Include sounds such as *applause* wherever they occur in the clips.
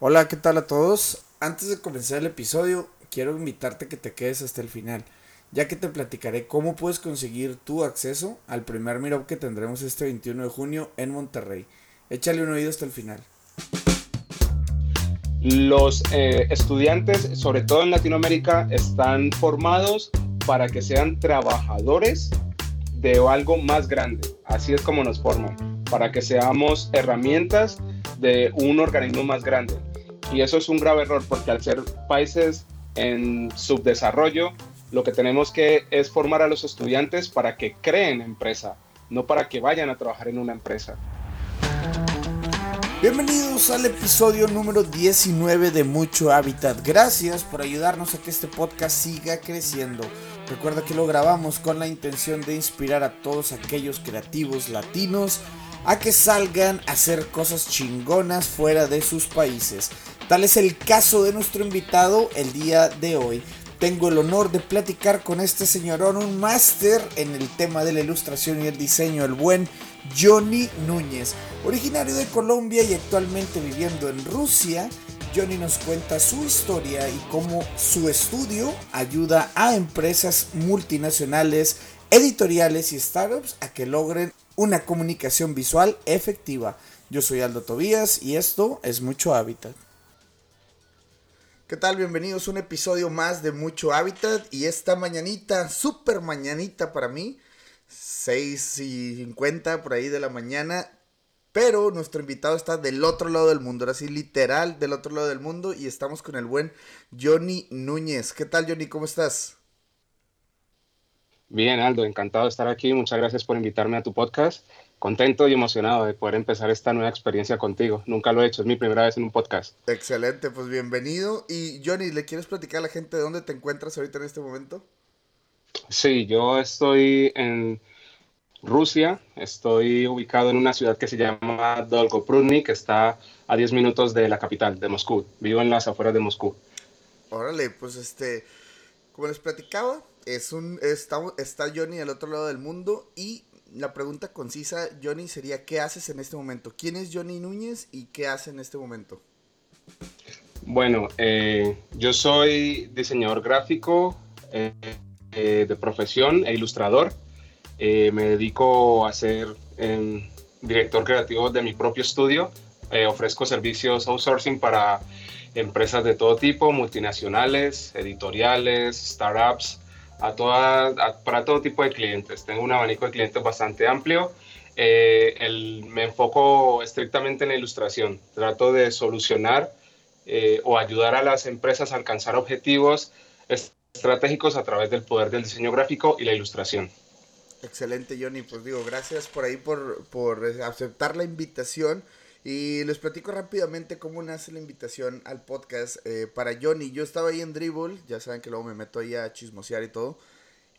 Hola, ¿qué tal a todos? Antes de comenzar el episodio, quiero invitarte a que te quedes hasta el final, ya que te platicaré cómo puedes conseguir tu acceso al primer Meetup que tendremos este 21 de junio en Monterrey. Échale un oído hasta el final. Los eh, estudiantes, sobre todo en Latinoamérica, están formados para que sean trabajadores de algo más grande. Así es como nos forman, para que seamos herramientas de un organismo más grande. Y eso es un grave error porque al ser países en subdesarrollo, lo que tenemos que es formar a los estudiantes para que creen empresa, no para que vayan a trabajar en una empresa. Bienvenidos al episodio número 19 de Mucho Hábitat. Gracias por ayudarnos a que este podcast siga creciendo. Recuerda que lo grabamos con la intención de inspirar a todos aquellos creativos latinos a que salgan a hacer cosas chingonas fuera de sus países. Tal es el caso de nuestro invitado el día de hoy. Tengo el honor de platicar con este señorón, un máster en el tema de la ilustración y el diseño, el buen Johnny Núñez. Originario de Colombia y actualmente viviendo en Rusia, Johnny nos cuenta su historia y cómo su estudio ayuda a empresas multinacionales, editoriales y startups a que logren una comunicación visual efectiva. Yo soy Aldo Tobías y esto es Mucho Hábitat. ¿Qué tal? Bienvenidos a un episodio más de Mucho Hábitat y esta mañanita, súper mañanita para mí, 6 y 50 por ahí de la mañana, pero nuestro invitado está del otro lado del mundo, ahora sí, literal del otro lado del mundo y estamos con el buen Johnny Núñez. ¿Qué tal Johnny? ¿Cómo estás? Bien, Aldo, encantado de estar aquí. Muchas gracias por invitarme a tu podcast. Contento y emocionado de poder empezar esta nueva experiencia contigo. Nunca lo he hecho, es mi primera vez en un podcast. Excelente, pues bienvenido. Y Johnny, ¿le quieres platicar a la gente de dónde te encuentras ahorita en este momento? Sí, yo estoy en Rusia, estoy ubicado en una ciudad que se llama Dolgoprudny, que está a 10 minutos de la capital, de Moscú. Vivo en las afueras de Moscú. Órale, pues este, como les platicaba, es un, está, está Johnny al otro lado del mundo y la pregunta concisa, Johnny, sería ¿qué haces en este momento? ¿Quién es Johnny Núñez y qué hace en este momento? Bueno, eh, yo soy diseñador gráfico eh, eh, de profesión e ilustrador. me dedico a ser em, director creativo de mi propio estudio. ofrezco servicios outsourcing para empresas de todo tipo, multinacionales, editoriales, startups, a toda, para todo tipo de clientes. Tengo un abanico de clientes bastante amplio. Eh, el, me enfoco estrictamente en la ilustración. Trato de solucionar eh, o ayudar a las empresas a alcanzar objetivos estratégicos a través del poder del diseño gráfico y la ilustración. Excelente, Johnny. Pues digo, gracias por ahí por, por aceptar la invitación. Y les platico rápidamente cómo nace la invitación al podcast eh, para Johnny. Yo estaba ahí en Dribble, ya saben que luego me meto ahí a chismosear y todo.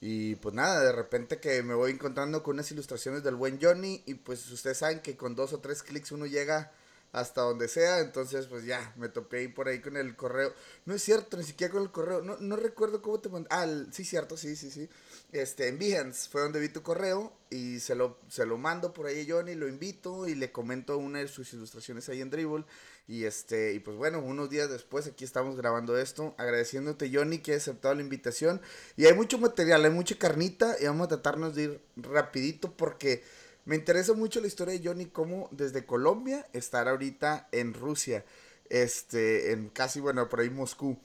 Y pues nada, de repente que me voy encontrando con unas ilustraciones del buen Johnny. Y pues ustedes saben que con dos o tres clics uno llega hasta donde sea. Entonces, pues ya, me topé ahí por ahí con el correo. No es cierto, ni siquiera con el correo. No, no recuerdo cómo te mandé. Ah, sí, cierto, sí, sí, sí. Este, en Behance fue donde vi tu correo y se lo, se lo mando por ahí a Johnny, lo invito y le comento una de sus ilustraciones ahí en Dribble. Y este, y pues bueno, unos días después aquí estamos grabando esto, agradeciéndote Johnny que ha aceptado la invitación. Y hay mucho material, hay mucha carnita y vamos a tratarnos de ir rapidito porque me interesa mucho la historia de Johnny, como desde Colombia estar ahorita en Rusia, este, en casi, bueno, por ahí Moscú.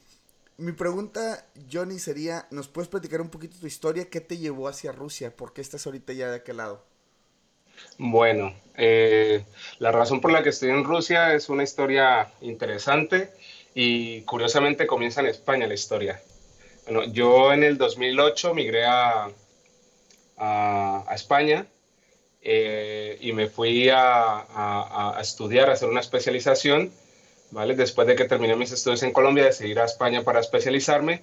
Mi pregunta, Johnny, sería, ¿nos puedes platicar un poquito tu historia? ¿Qué te llevó hacia Rusia? ¿Por qué estás ahorita ya de aquel lado? Bueno, eh, la razón por la que estoy en Rusia es una historia interesante y curiosamente comienza en España la historia. Bueno, yo en el 2008 migré a, a España eh, y me fui a, estudiar, a hacer una especialización, ¿vale? Después de que terminé mis estudios en Colombia, decidí ir a España para especializarme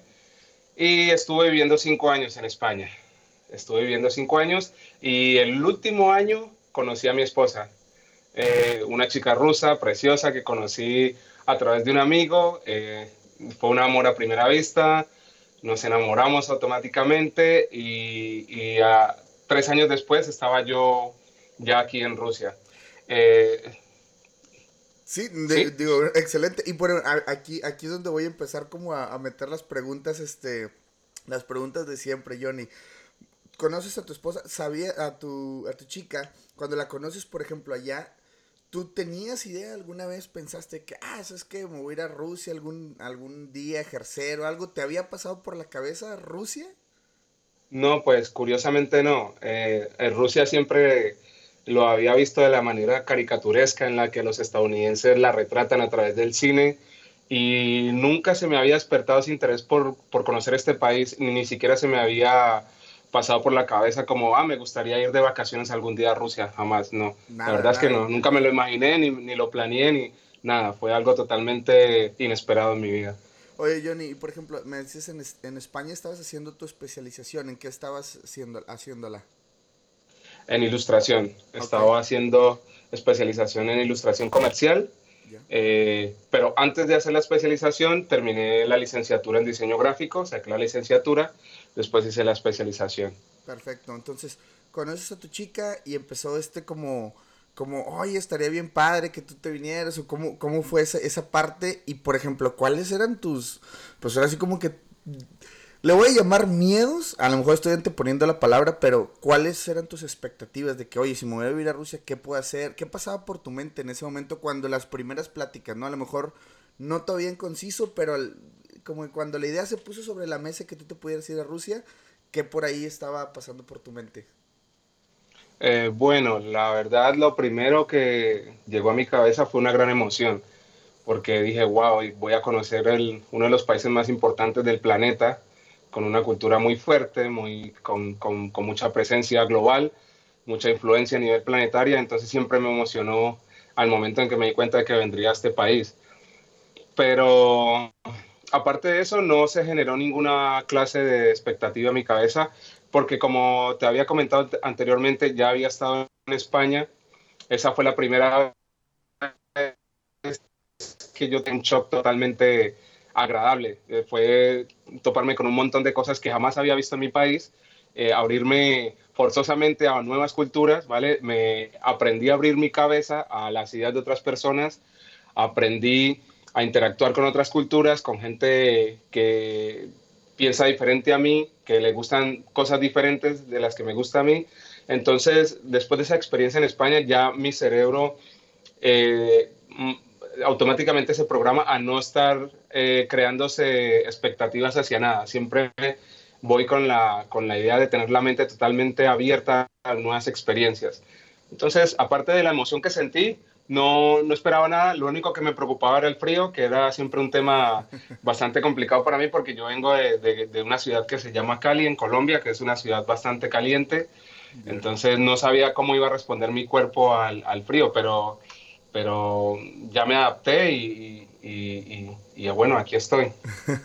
y estuve viviendo cinco años en España. Estuve viviendo cinco años y el último año conocí a mi esposa, eh, una chica rusa preciosa que conocí a través de un amigo. Eh, fue un amor a primera vista, nos enamoramos automáticamente y, y a, tres años después estaba yo ya aquí en Rusia. Eh, Sí, digo, excelente. Y por aquí, aquí es donde voy a empezar como a, meter las preguntas, este, las preguntas de siempre, Johnny. ¿Conoces a tu esposa? ¿Sabía a tu, a tu chica? Cuando la conoces, por ejemplo, allá, ¿tú tenías idea alguna vez? ¿Pensaste que, ah, es que me voy a ir a Rusia algún, algún día a ejercer o algo? ¿Te había pasado por la cabeza Rusia? No, pues curiosamente no. Eh, Rusia siempre lo había visto de la manera caricaturesca en la que los estadounidenses la retratan a través del cine y nunca se me había despertado ese interés por, por conocer este país, ni, ni siquiera se me había pasado por la cabeza como, ah, me gustaría ir de vacaciones algún día a Rusia, jamás, no. la verdad es que no, nunca me lo imaginé, ni, ni, lo planeé, ni nada, fue algo totalmente inesperado en mi vida. Oye, Johnny, por ejemplo, me decías en, en España estabas haciendo tu especialización, ¿en qué estabas haciendo, haciéndola? en ilustración. Estaba haciendo especialización en ilustración comercial, eh, pero antes de hacer la especialización terminé la licenciatura en diseño gráfico, saqué la licenciatura, después hice la especialización. Perfecto, entonces conoces a tu chica y empezó este como, como, oye, estaría bien padre que tú te vinieras, o cómo, cómo fue esa, esa parte, y por ejemplo, ¿cuáles eran tus, pues ahora así como que le voy a llamar miedos, a lo mejor estoy anteponiendo la palabra, pero ¿cuáles eran tus expectativas de que, oye, si me voy a vivir a Rusia, ¿qué puedo hacer? ¿Qué pasaba por tu mente en ese momento cuando las primeras pláticas, ¿no? A lo mejor no todavía en conciso, pero como cuando la idea se puso sobre la mesa que tú te pudieras ir a Rusia, ¿qué por ahí estaba pasando por tu mente? Eh, bueno, la verdad lo primero que llegó a mi cabeza fue una gran emoción, porque dije, wow, voy a conocer uno de los países más importantes del planeta con una cultura muy fuerte, muy, con, con, con, mucha presencia global, mucha influencia a nivel planetaria, entonces siempre me emocionó al momento en que me di cuenta de que vendría a este país. Pero aparte de eso, no se generó ninguna clase de expectativa en mi cabeza, porque como te había comentado anteriormente, ya había estado en España, esa fue la primera vez que yo tengo un shock totalmente agradable. Eh, fue toparme con un montón de cosas que jamás había visto en mi país, eh, abrirme forzosamente a nuevas culturas, ¿vale? Me aprendí a abrir mi cabeza a las ideas de otras personas, aprendí a interactuar con otras culturas, con gente que piensa diferente a mí, que le gustan cosas diferentes de las que me gusta a mí. Entonces, después de esa experiencia en España, ya mi cerebro eh, automáticamente se programa a no estar eh, creándose expectativas hacia nada. Siempre voy con la, con la idea de tener la mente totalmente abierta a nuevas experiencias. Entonces, aparte de la emoción que sentí, no, no, esperaba nada. Lo único que me preocupaba era el frío, que era siempre un tema *laughs* bastante complicado para mí porque yo vengo de, de, una ciudad que se llama Cali, en Colombia, que es una ciudad bastante caliente. Entonces no sabía cómo iba a responder mi cuerpo al, al frío, pero pero ya me adapté y, y, bueno, aquí estoy.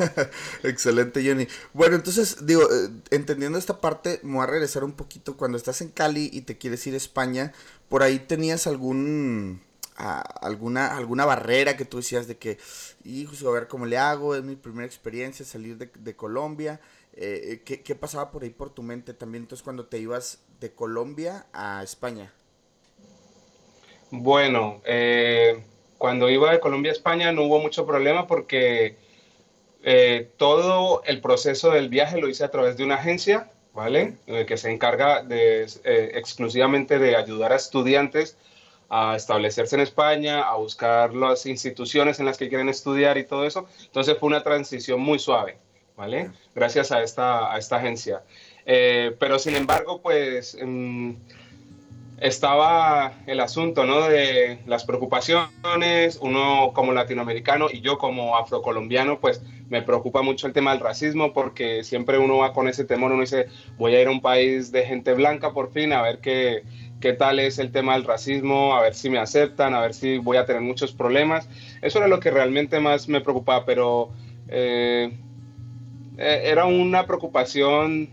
*laughs* Excelente, Jenny. Bueno, entonces, digo, eh, entendiendo esta parte, me voy a regresar un poquito. Cuando estás en Cali y te quieres ir a España, ¿por ahí tenías algún alguna, alguna barrera que tú decías de que, hijo, a ver cómo le hago? Es mi primera experiencia salir de, de Colombia. Eh, eh, ¿qué, ¿Qué pasaba por ahí por tu mente también entonces cuando te ibas de Colombia a España? Bueno, eh, cuando iba de Colombia a España no hubo mucho problema porque eh, todo el proceso del viaje lo hice a través de una agencia, ¿vale? Que se encarga de, exclusivamente de ayudar a estudiantes a establecerse en España, a buscar las instituciones en las que quieren estudiar y todo eso. Entonces fue una transición muy suave, ¿vale? Gracias a esta, a esta agencia. pero sin embargo, pues... Mm, estaba el asunto ¿no? de las preocupaciones, uno como latinoamericano y yo como afrocolombiano, pues me preocupa mucho el tema del racismo porque siempre uno va con ese temor, uno dice, voy a ir a un país de gente blanca por fin, a ver qué, qué tal es el tema del racismo, a ver si me aceptan, a ver si voy a tener muchos problemas. Eso era lo que realmente más me preocupaba, pero eh, eh, era una preocupación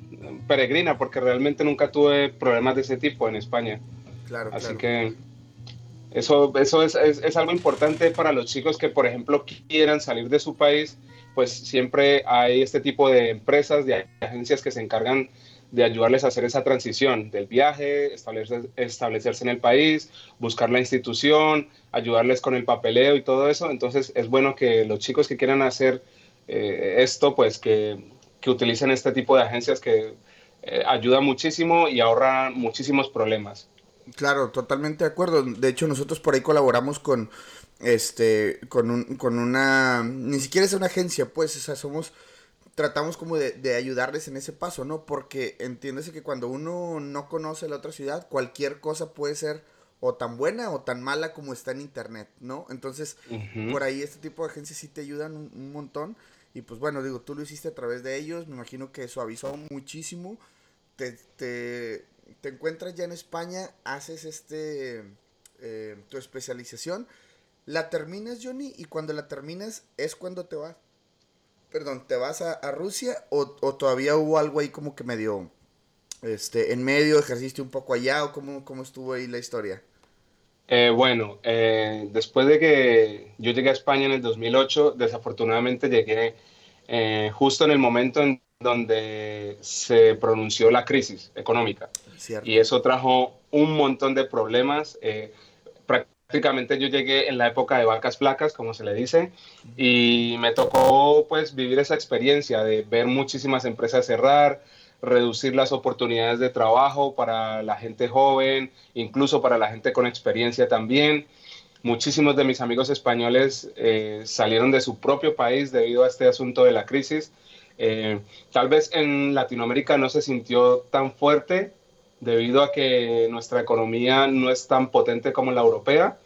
peregrina porque realmente nunca tuve problemas de ese tipo en España. Claro, Así que eso, eso es, es, algo importante para los chicos que, por ejemplo, quieran salir de su país, pues siempre hay este tipo de empresas, de agencias que se encargan de ayudarles a hacer esa transición del viaje, establecerse en el país, buscar la institución, ayudarles con el papeleo y todo eso. Entonces es bueno que los chicos que quieran hacer eh, esto, pues que, que, utilicen este tipo de agencias que eh, ayudan muchísimo y ahorran muchísimos problemas. Claro, totalmente de acuerdo. De hecho, nosotros por ahí colaboramos con, este, con, un, con una, ni siquiera es una agencia, pues, o somos, tratamos como de, de, ayudarles en ese paso, ¿no? Porque entiéndese que cuando uno no conoce la otra ciudad, cualquier cosa puede ser o tan buena o tan mala como está en internet, ¿no? Entonces, por ahí este tipo de agencias sí te ayudan un, montón. Y pues bueno, digo, tú lo hiciste a través de ellos, me imagino que suavizó muchísimo. Te, te, te encuentras ya en España, haces este, eh, tu especialización, la terminas, Johnny, y cuando la terminas es cuando te vas. Perdón, ¿te vas a, Rusia o, o, todavía hubo algo ahí como que medio este, en medio, ejerciste un poco allá o cómo, cómo estuvo ahí la historia? Eh, bueno, eh, después de que yo llegué a España en el 2008, desafortunadamente llegué eh, justo en el momento en donde se pronunció la crisis económica. Y eso trajo un montón de problemas. Prácticamente yo llegué en la época de vacas flacas, como se le dice, y me tocó pues vivir esa experiencia de ver muchísimas empresas cerrar, reducir las oportunidades de trabajo para la gente joven, incluso para la gente con experiencia también. Muchísimos de mis amigos españoles eh, salieron de su propio país debido a este asunto de la crisis. Eh, tal vez en Latinoamérica no se sintió tan fuerte debido a que nuestra economía no es tan potente como la europea.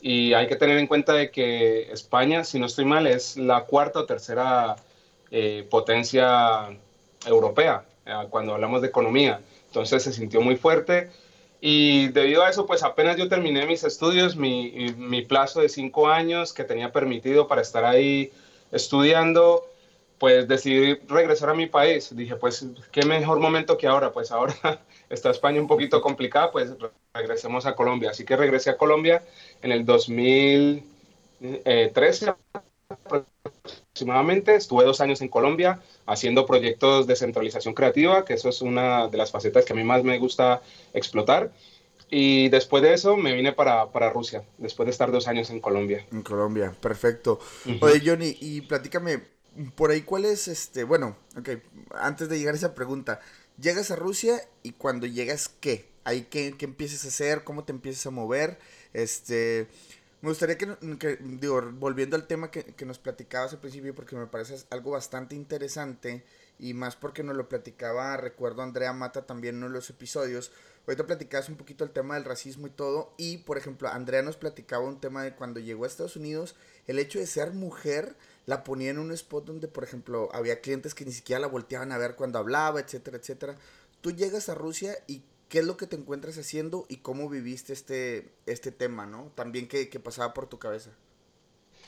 Y hay que tener en cuenta de que España, si no estoy mal, es la cuarta o tercera eh, potencia europea. Eh, cuando hablamos de economía. Entonces se sintió muy fuerte y debido a eso, pues apenas yo terminé mis estudios, mi, mi plazo de cinco años que tenía permitido para estar ahí estudiando, pues decidí regresar a mi país. Dije, pues, ¿qué mejor momento que ahora? Pues ahora *laughs* está España un poquito complicada, pues regresemos a Colombia. Así que regresé a Colombia en el 2013 aproximadamente. Estuve dos años en Colombia haciendo proyectos de centralización creativa, que eso es una de las facetas que a mí más me gusta explotar. Y después de eso me vine para, para, Rusia, después de estar dos años en Colombia. En Colombia, perfecto. Oye, Johnny, y platícame, por ahí cuál es, este, bueno, ok, antes de llegar a esa pregunta, llegas a Rusia y cuando llegas, ¿qué? Ahí, ¿qué, qué empiezas a hacer? ¿Cómo te empiezas a mover? Este, me gustaría que, digo, volviendo al tema que, que, nos platicabas al principio, porque me parece algo bastante interesante, y más porque nos lo platicaba, recuerdo Andrea Mata también en uno de los episodios, ahorita platicabas un poquito el tema del racismo y todo, y por ejemplo, Andrea nos platicaba un tema de cuando llegó a Estados Unidos, el hecho de ser mujer la ponía en un spot donde, por ejemplo, había clientes que ni siquiera la volteaban a ver cuando hablaba, etcétera, etcétera. Tú llegas a Rusia y qué es lo que te encuentras haciendo y cómo viviste este, este tema, ¿no? También qué, pasaba por tu cabeza.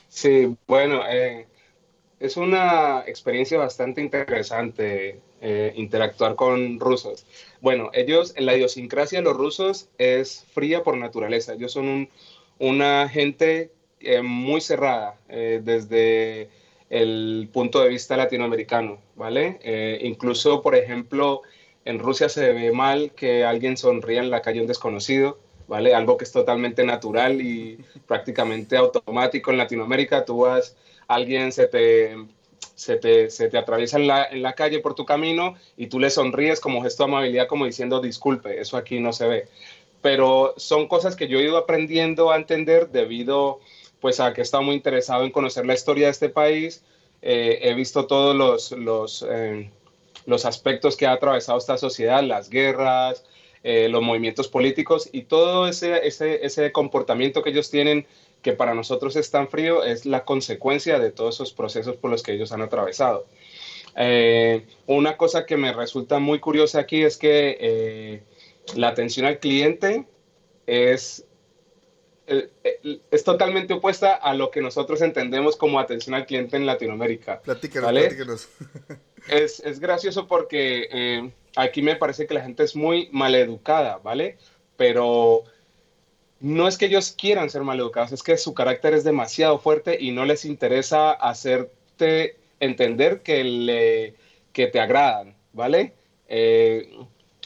Sí, bueno, eh, es una experiencia bastante interesante eh, interactuar con rusos. Bueno, ellos, la idiosincrasia de los rusos es fría por naturaleza. Ellos son un, una gente eh, muy cerrada desde el punto de vista latinoamericano, ¿vale? incluso, por ejemplo, en Rusia se ve mal que alguien sonría en la calle un desconocido, ¿vale? Algo que es totalmente natural y *laughs* prácticamente automático en Latinoamérica. Tú vas, alguien se te, se te, se te atraviesa en la, en la, calle por tu camino y tú le sonríes como gesto de amabilidad, como diciendo disculpe, eso aquí no se ve. Pero son cosas que yo he ido aprendiendo a entender debido pues a que he estado muy interesado en conocer la historia de este país. Eh, he visto todos los, los eh, los aspectos que ha atravesado esta sociedad, las guerras, eh, los movimientos políticos y todo ese, ese, ese comportamiento que ellos tienen que para nosotros es tan frío, es la consecuencia de todos esos procesos por los que ellos han atravesado. Eh, una cosa que me resulta muy curiosa aquí es que eh, la atención al cliente es, es totalmente opuesta a lo que nosotros entendemos como atención al cliente en Latinoamérica. Platíquenos, platíquenos. es, es gracioso porque eh, aquí me parece que la gente es muy maleducada, ¿vale? Pero no es que ellos quieran ser maleducados, es que su carácter es demasiado fuerte y no les interesa hacerte entender que, le, que te agradan, ¿vale? eh,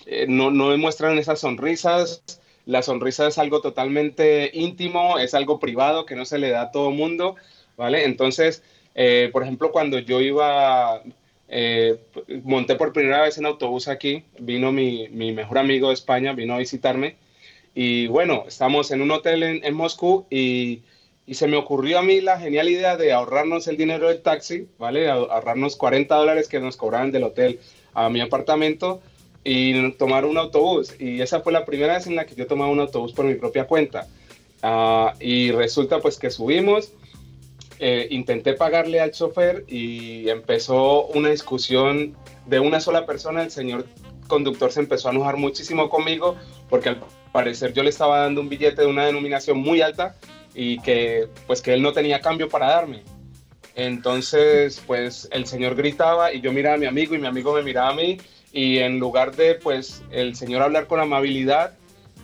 eh, no, no demuestran esas sonrisas. La sonrisa es algo totalmente íntimo, es algo privado que no se le da a todo mundo, ¿vale? Entonces, por ejemplo, cuando yo iba, monté por primera vez en autobús aquí, vino mi, mi, mejor amigo de España, vino a visitarme, y bueno, estamos en un hotel en, en Moscú y y se me ocurrió a mí la genial idea de ahorrarnos el dinero del taxi, ¿vale? Ahorrarnos 40 dólares que nos cobraban del hotel a mi apartamento y tomar un autobús. Y esa fue la primera vez en la que yo tomaba un autobús por mi propia cuenta. Ah, y resulta pues que subimos, eh, intenté pagarle al chofer y empezó una discusión de una sola persona. El señor conductor se empezó a enojar muchísimo conmigo porque al parecer yo le estaba dando un billete de una denominación muy alta y que pues que él no tenía cambio para darme. Entonces, pues el señor gritaba y yo miraba a mi amigo y mi amigo me miraba a mí y en lugar de pues el señor hablar con amabilidad,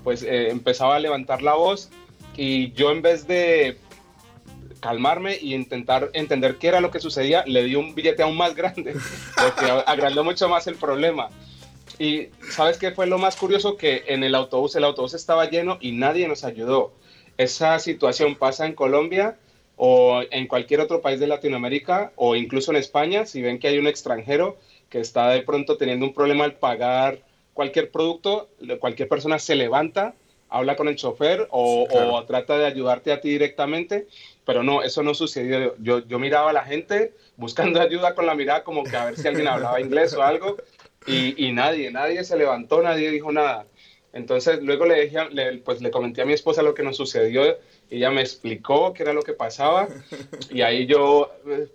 pues eh, empezaba a levantar la voz y yo en vez de calmarme y intentar entender qué era lo que sucedía, le di un billete aún más *laughs* grande, porque agrandó mucho más el problema. Y sabes qué fue lo más curioso que en el autobús, el autobús estaba lleno y nadie nos ayudó esa situación pasa en Colombia o en cualquier otro país de Latinoamérica o incluso en España, si ven que hay un extranjero que está de pronto teniendo un problema al pagar cualquier producto, cualquier persona se levanta, habla con el chofer o, trata de ayudarte a ti directamente, pero no, eso no sucedió. Yo, yo miraba a la gente buscando *laughs* ayuda con la mirada como que a ver si alguien hablaba inglés o algo y, y nadie, nadie se levantó, nadie dijo nada. Entonces luego le, dije, pues le comenté a mi esposa lo que nos sucedió, ella me explicó qué era lo que pasaba y ahí yo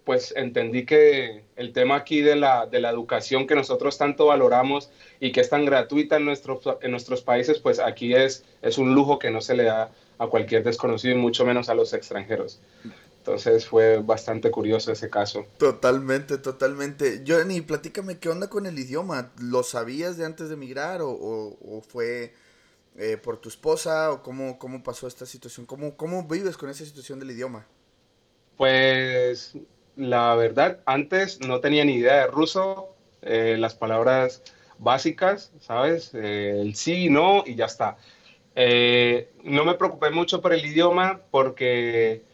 pues entendí que el tema aquí de la, de la educación que nosotros tanto valoramos y que es tan gratuita en nuestros, en nuestros países, pues aquí es, es un lujo que no se le da a cualquier desconocido y mucho menos a los extranjeros. Entonces fue bastante curioso ese caso. Totalmente, totalmente. Johnny, platícame, ¿qué onda con el idioma? ¿Lo sabías de antes de emigrar o, fue eh, por tu esposa o cómo, cómo pasó esta situación? ¿Cómo, ¿Cómo vives con esa situación del idioma? Pues la verdad, antes no tenía ni idea de ruso, eh, las palabras básicas, ¿sabes? Eh, el sí, no y ya está. no me preocupé mucho por el idioma porque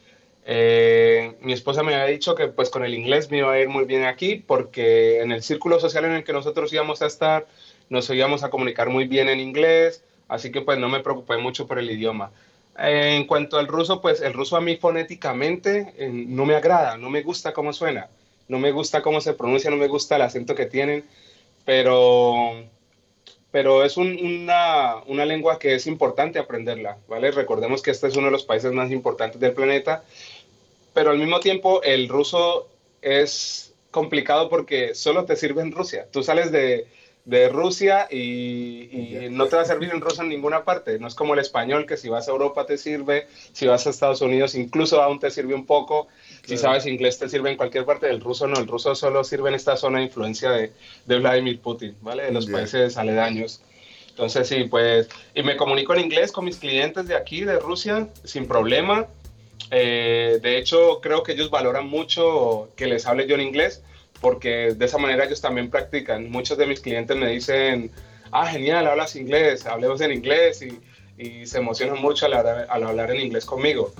eh, mi esposa me había dicho que pues con el inglés me iba a ir muy bien aquí porque en el círculo social en el que nosotros íbamos a estar nos íbamos a comunicar muy bien en inglés, así que pues no me preocupé mucho por el idioma. en cuanto al ruso, pues el ruso a mí fonéticamente eh, no me agrada, no me gusta cómo suena, no me gusta cómo se pronuncia, no me gusta el acento que tienen, pero, pero es una, una lengua que es importante aprenderla, ¿vale? Recordemos que este es uno de los países más importantes del planeta pero al mismo tiempo el ruso es complicado porque solo te sirve en Rusia. Tú sales de, de Rusia y, no te va a servir en ruso en ninguna parte. No es como el español, que si vas a Europa te sirve, si vas a Estados Unidos incluso aún te sirve un poco. Si sabes inglés te sirve en cualquier parte. del ruso no, el ruso solo sirve en esta zona de influencia de, de Vladimir Putin, ¿vale? De los países aledaños. Entonces sí, pues, y me comunico en inglés con mis clientes de aquí, de Rusia, sin problema. Eh, de hecho, creo que ellos valoran mucho que les hable yo en inglés, porque de esa manera ellos también practican. Muchos de mis clientes me dicen, ah, genial, hablas inglés, hablemos en inglés, y, se emocionan mucho al, hablar en inglés conmigo.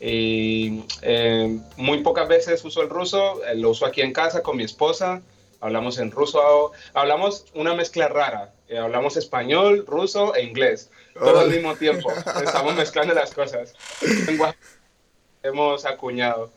Y eh, muy pocas veces uso el ruso, eh, lo uso aquí en casa con mi esposa, hablamos en ruso, hablamos una mezcla rara, hablamos español, ruso e inglés, todo al mismo tiempo, estamos mezclando las cosas *laughs* hemos acuñado.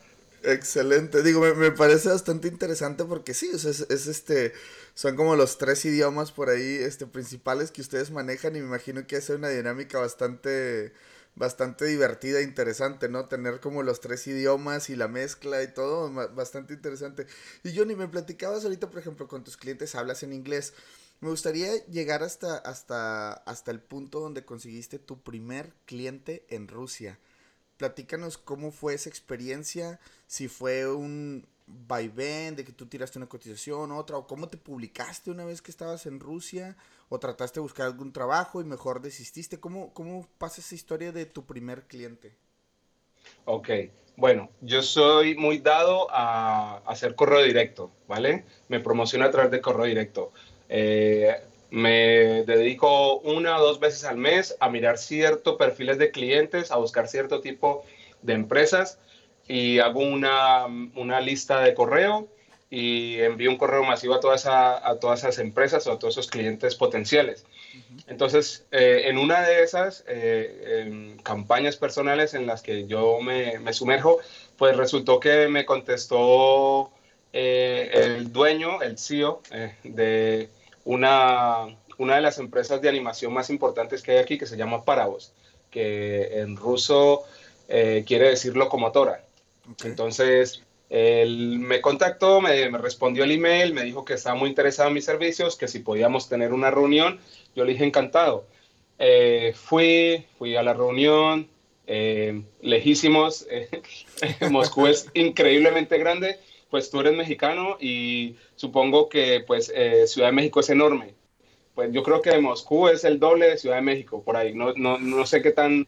Excelente, digo, me, parece bastante interesante porque sí, es, este, son como los tres idiomas por ahí, este, principales que ustedes manejan y me imagino que hace una dinámica bastante, bastante divertida e interesante, ¿no? Tener como los tres idiomas y la mezcla y todo, bastante interesante. Y Johnny, me platicabas ahorita, por ejemplo, con tus clientes hablas en inglés. Me gustaría llegar hasta, hasta, hasta el punto donde conseguiste tu primer cliente en Rusia platícanos cómo fue esa experiencia, si fue un vaivén de que tú tiraste una cotización, otra, o cómo te publicaste una vez que estabas en Rusia, o trataste de buscar algún trabajo y mejor desististe. ¿Cómo, cómo pasa esa historia de tu primer cliente? Ok, bueno, yo soy muy dado a hacer correo directo, ¿vale? Me promociono a través de correo directo. Eh, me dedico una o dos veces al mes a mirar ciertos perfiles de clientes, a buscar cierto tipo de empresas y hago una, una lista de correo y envío un correo masivo a, todas a todas esas empresas o a todos esos clientes potenciales. Entonces, eh, en una de esas eh, campañas personales en las que yo me, me sumerjo, pues resultó que me contestó eh, el dueño, el CEO de una, una de las empresas de animación más importantes que hay aquí, que se llama Paravos, que en ruso quiere decir locomotora. Entonces, él me contactó, me, respondió el email, me dijo que estaba muy interesado en mis servicios, que si podíamos tener una reunión, yo le dije encantado. Eh, fui, fui a la reunión, eh, lejísimos, eh, *laughs* Moscú es increíblemente grande, pues tú eres mexicano y supongo que pues Ciudad de México es enorme. Pues yo creo que Moscú es el doble de Ciudad de México, por ahí. No, no, no sé qué tan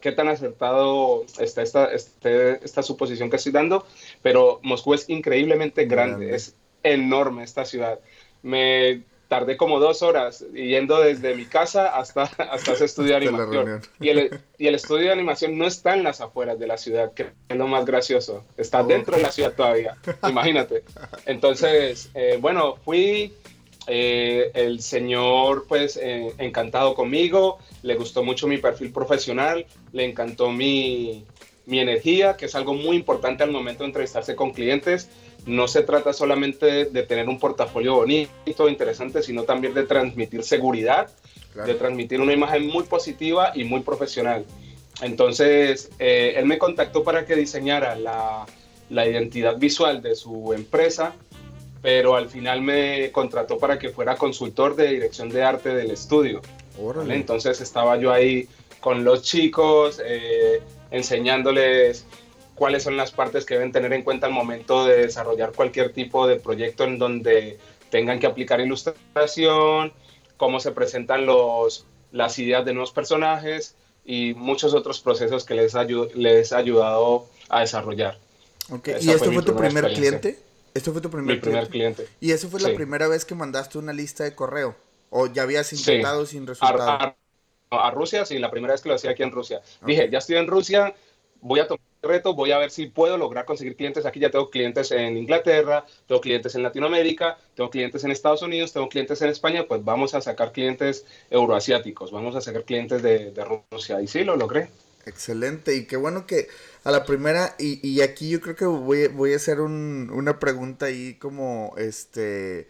qué tan acertado está esta, este, esta suposición que estoy dando, pero Moscú es increíblemente grande, es enorme esta ciudad. Me tardé como dos horas yendo desde mi casa hasta, *laughs* hasta ese estudio de animación. Y el, y el, estudio de animación no está en las afueras de la ciudad, que es lo más gracioso. Está dentro de la ciudad todavía, *laughs* imagínate. Entonces, eh, bueno, fui, eh, el señor pues eh, encantado conmigo, le gustó mucho mi perfil profesional, le encantó mi, mi energía, que es algo muy importante al momento de entrevistarse con clientes. No se trata solamente de tener un portafolio bonito, interesante, sino también de transmitir seguridad, de transmitir una imagen muy positiva y muy profesional. Entonces, eh, él me contactó para que diseñara la, la identidad visual de su empresa pero al final me contrató para que fuera consultor de dirección de arte del estudio. Entonces estaba yo ahí con los chicos, eh, enseñándoles cuáles son las partes que deben tener en cuenta al momento de desarrollar cualquier tipo de proyecto en donde tengan que aplicar ilustración, cómo se presentan los, las ideas de nuevos personajes y muchos otros procesos que les, les ha ayudado a desarrollar. ¿Y esto fue, tu primer cliente? Esto fue tu primer, Mi primer cliente. ¿Y eso fue la primera vez que mandaste una lista de correo? ¿O ya habías intentado sin resultado? A, Rusia, sí, la primera vez que lo hacía aquí en Rusia. Dije, ya estoy en Rusia, voy a tomar reto, voy a ver si puedo lograr conseguir clientes. Aquí ya tengo clientes en Inglaterra, tengo clientes en Latinoamérica, tengo clientes en Estados Unidos, tengo clientes en España, pues vamos a sacar clientes euroasiáticos, vamos a sacar clientes de, Rusia. Y sí, lo logré. Excelente, y qué bueno que a la primera, y, y aquí yo creo que voy, voy a hacer un, una pregunta ahí como, este,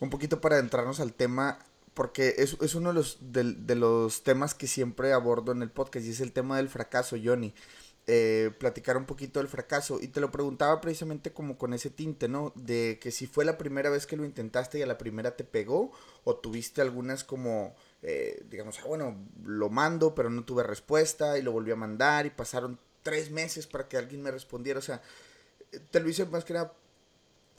un poquito para adentrarnos al tema, porque es, es uno de los, de, los temas que siempre abordo en el podcast, y es el tema del fracaso, Johnny. Eh, platicar un poquito del fracaso, y te lo preguntaba precisamente como con ese tinte, ¿no? De que si fue la primera vez que lo intentaste y a la primera te pegó, o tuviste algunas como eh, digamos, ah, bueno, lo mando, pero no tuve respuesta y lo volví a mandar y pasaron tres meses para que alguien me respondiera. O sea, te lo hice más que nada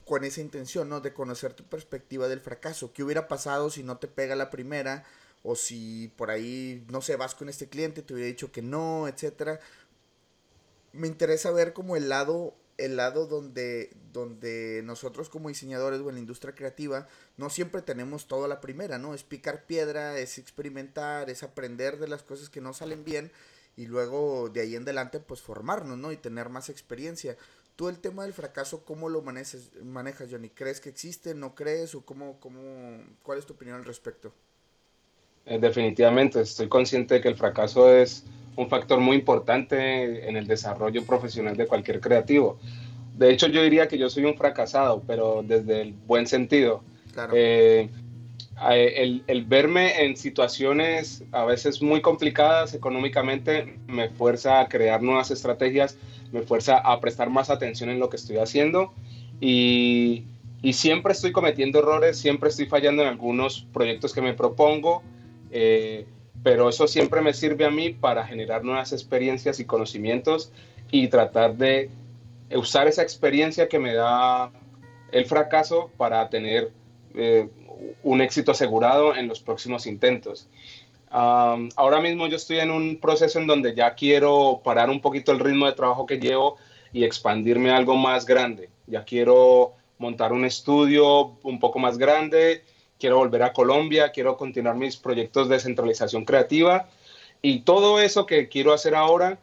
con esa intención, ¿no? De conocer tu perspectiva del fracaso. ¿Qué hubiera pasado si no te pega la primera? O si por ahí, no sé, vas con este cliente, te hubiera dicho que no, etcétera. Me interesa ver como el lado el lado donde, donde nosotros como diseñadores o en la industria creativa no siempre tenemos todo a la primera, ¿no? Es picar piedra, es experimentar, es aprender de las cosas que no salen bien y luego de ahí en adelante pues formarnos, ¿no? Y tener más experiencia. Tú el tema del fracaso, ¿cómo lo manejas, manejas Johnny? ¿Crees que existe? ¿No crees? ¿O cómo, cómo, cuál es tu opinión al respecto? Eh, definitivamente, estoy consciente de que el fracaso es un factor muy importante en el desarrollo profesional de cualquier creativo. De hecho, yo diría que yo soy un fracasado, pero desde el buen sentido. Eh, el, el, verme en situaciones a veces muy complicadas económicamente me fuerza a crear nuevas estrategias, me fuerza a prestar más atención en lo que estoy haciendo y, y siempre estoy cometiendo errores, siempre estoy fallando en algunos proyectos que me propongo. Eh, pero eso siempre me sirve a mí para generar nuevas experiencias y conocimientos y tratar de usar esa experiencia que me da el fracaso para tener eh, un éxito asegurado en los próximos intentos. ahora mismo yo estoy en un proceso en donde ya quiero parar un poquito el ritmo de trabajo que llevo y expandirme a algo más grande. Ya quiero montar un estudio un poco más grande, quiero volver a Colombia, quiero continuar mis proyectos de centralización creativa y todo eso que quiero hacer ahora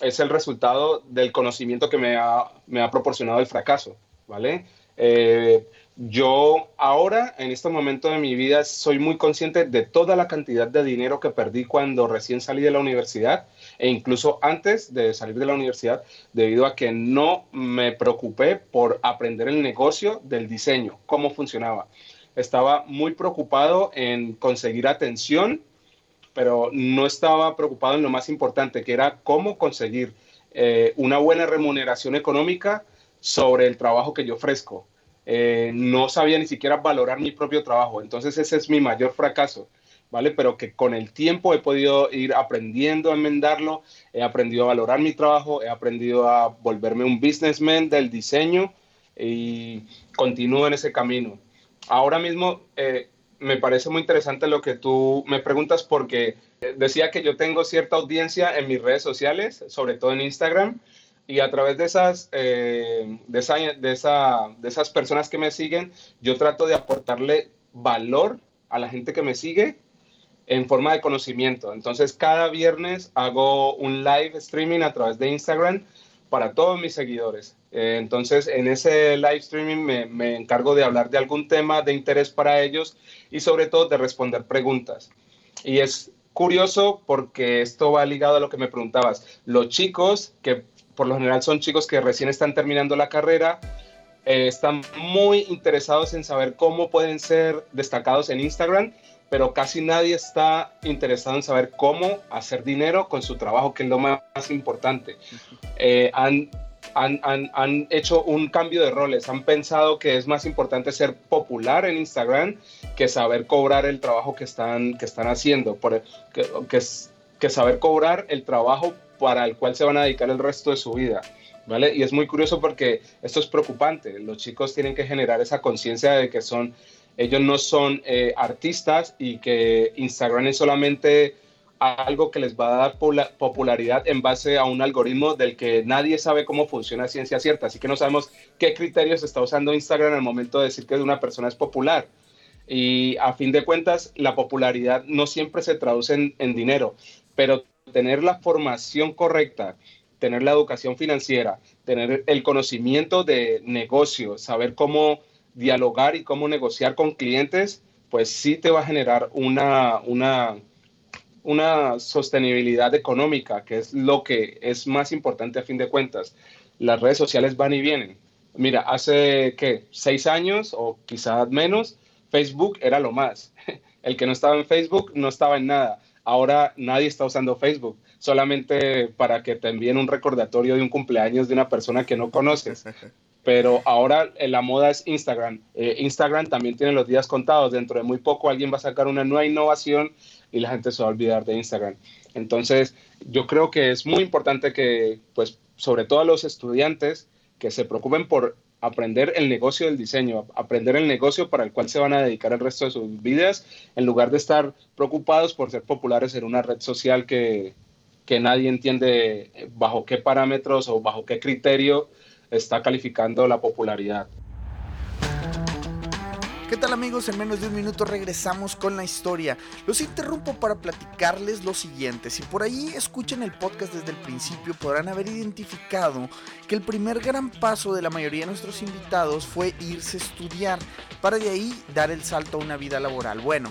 es el resultado del conocimiento que me ha, me ha proporcionado el fracaso, ¿vale? Eh, yo ahora, en este momento de mi vida, soy muy consciente de toda la cantidad de dinero que perdí cuando recién salí de la universidad e incluso antes de salir de la universidad, debido a que no me preocupé por aprender el negocio del diseño, cómo funcionaba. Estaba muy preocupado en conseguir atención, pero no estaba preocupado en lo más importante, que era cómo conseguir eh, una buena remuneración económica sobre el trabajo que yo ofrezco eh, no sabía ni siquiera valorar mi propio trabajo. Entonces ese es mi mayor fracaso, ¿vale? Pero que con el tiempo he podido ir aprendiendo a enmendarlo, he aprendido a valorar mi trabajo, he aprendido a volverme un businessman del diseño y continúo en ese camino. Ahora mismo eh, me parece muy interesante lo que tú me preguntas porque decía que yo tengo cierta audiencia en mis redes sociales, sobre todo en Instagram, y a través de esas, eh, de, esa, de, esa, de esas personas que me siguen, yo trato de aportarle valor a la gente que me sigue en forma de conocimiento. Entonces, cada viernes hago un live streaming a través de Instagram para todos mis seguidores. Eh, entonces, en ese live streaming me, me, encargo de hablar de algún tema de interés para ellos y sobre todo de responder preguntas. Y es curioso porque esto va ligado a lo que me preguntabas. Los chicos que por lo general son chicos que recién están terminando la carrera, eh, están muy interesados en saber cómo pueden ser destacados en Instagram, pero casi nadie está interesado en saber cómo hacer dinero con su trabajo, que es lo más, importante. Eh, han, han, han, han, hecho un cambio de roles, han pensado que es más importante ser popular en Instagram que saber cobrar el trabajo que están, que están haciendo, por, que, que, que saber cobrar el trabajo para el cual se van a dedicar el resto de su vida. ¿Vale? Y es muy curioso porque esto es preocupante. Los chicos tienen que generar esa conciencia de que son, ellos no son eh, artistas y que Instagram es solamente algo que les va a dar popularidad en base a un algoritmo del que nadie sabe cómo funciona ciencia cierta. Así que no sabemos qué criterios está usando Instagram al momento de decir que una persona es popular. Y a fin de cuentas, la popularidad no siempre se traduce en, en dinero, pero tener la formación correcta, tener la educación financiera, tener el conocimiento de negocio, saber cómo dialogar y cómo negociar con clientes, pues sí te va a generar una, una, una sostenibilidad económica, que es lo que es más importante a fin de cuentas. Las redes sociales van y vienen. Mira, hace ¿qué? seis años o quizás menos, Facebook era lo más. *laughs* El que no estaba en Facebook no estaba en nada. Ahora nadie está usando Facebook, solamente para que te envíen un recordatorio de un cumpleaños de una persona que no conoces. *laughs* Pero ahora eh, la moda es Instagram. Eh, Instagram también tiene los días contados. Dentro de muy poco alguien va a sacar una nueva innovación y la gente se va a olvidar de Instagram. Entonces, yo creo que es muy importante que, pues, sobre todo a los estudiantes, que se preocupen por aprender el negocio del diseño, aprender el negocio para el cual se van a dedicar el resto de sus vidas, en lugar de estar preocupados por ser populares en una red social que, que nadie entiende bajo qué parámetros o bajo qué criterio está calificando la popularidad. ¿Qué tal amigos? En menos de un minuto regresamos con la historia. Los interrumpo para platicarles lo siguiente. Si por ahí escuchan el podcast desde el principio podrán haber identificado que el primer gran paso de la mayoría de nuestros invitados fue irse a estudiar para de ahí dar el salto a una vida laboral. Bueno,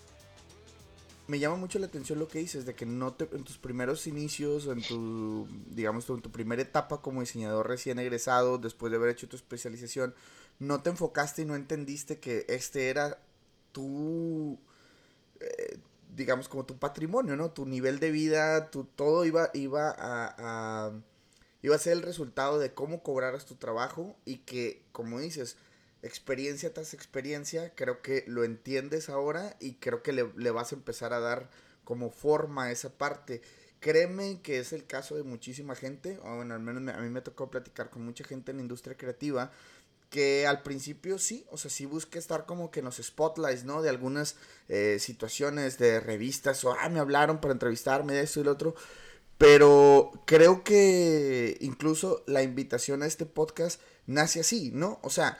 me llama mucho la atención lo que dices, de que no te, en tus primeros inicios, en tu, digamos, en tu primera etapa como diseñador recién egresado, después de haber hecho tu especialización, no te enfocaste y no entendiste que este era tu, eh, digamos, como tu patrimonio, ¿no? Tu nivel de vida, tu, todo iba, iba a, a, iba a ser el resultado de cómo cobraras tu trabajo y que, como dices, experiencia tras experiencia, creo que lo entiendes ahora y creo que le, vas a empezar a dar como forma a esa parte. Créeme que es el caso de muchísima gente, o bueno, al menos a mí me tocó platicar con mucha gente en la industria creativa, que al principio sí, o sea, sí busca estar como que en los spotlights, ¿no? De algunas eh, situaciones de revistas, o, ah, me hablaron para entrevistarme de esto y lo otro, pero creo que incluso la invitación a este podcast nace así, ¿no? O sea,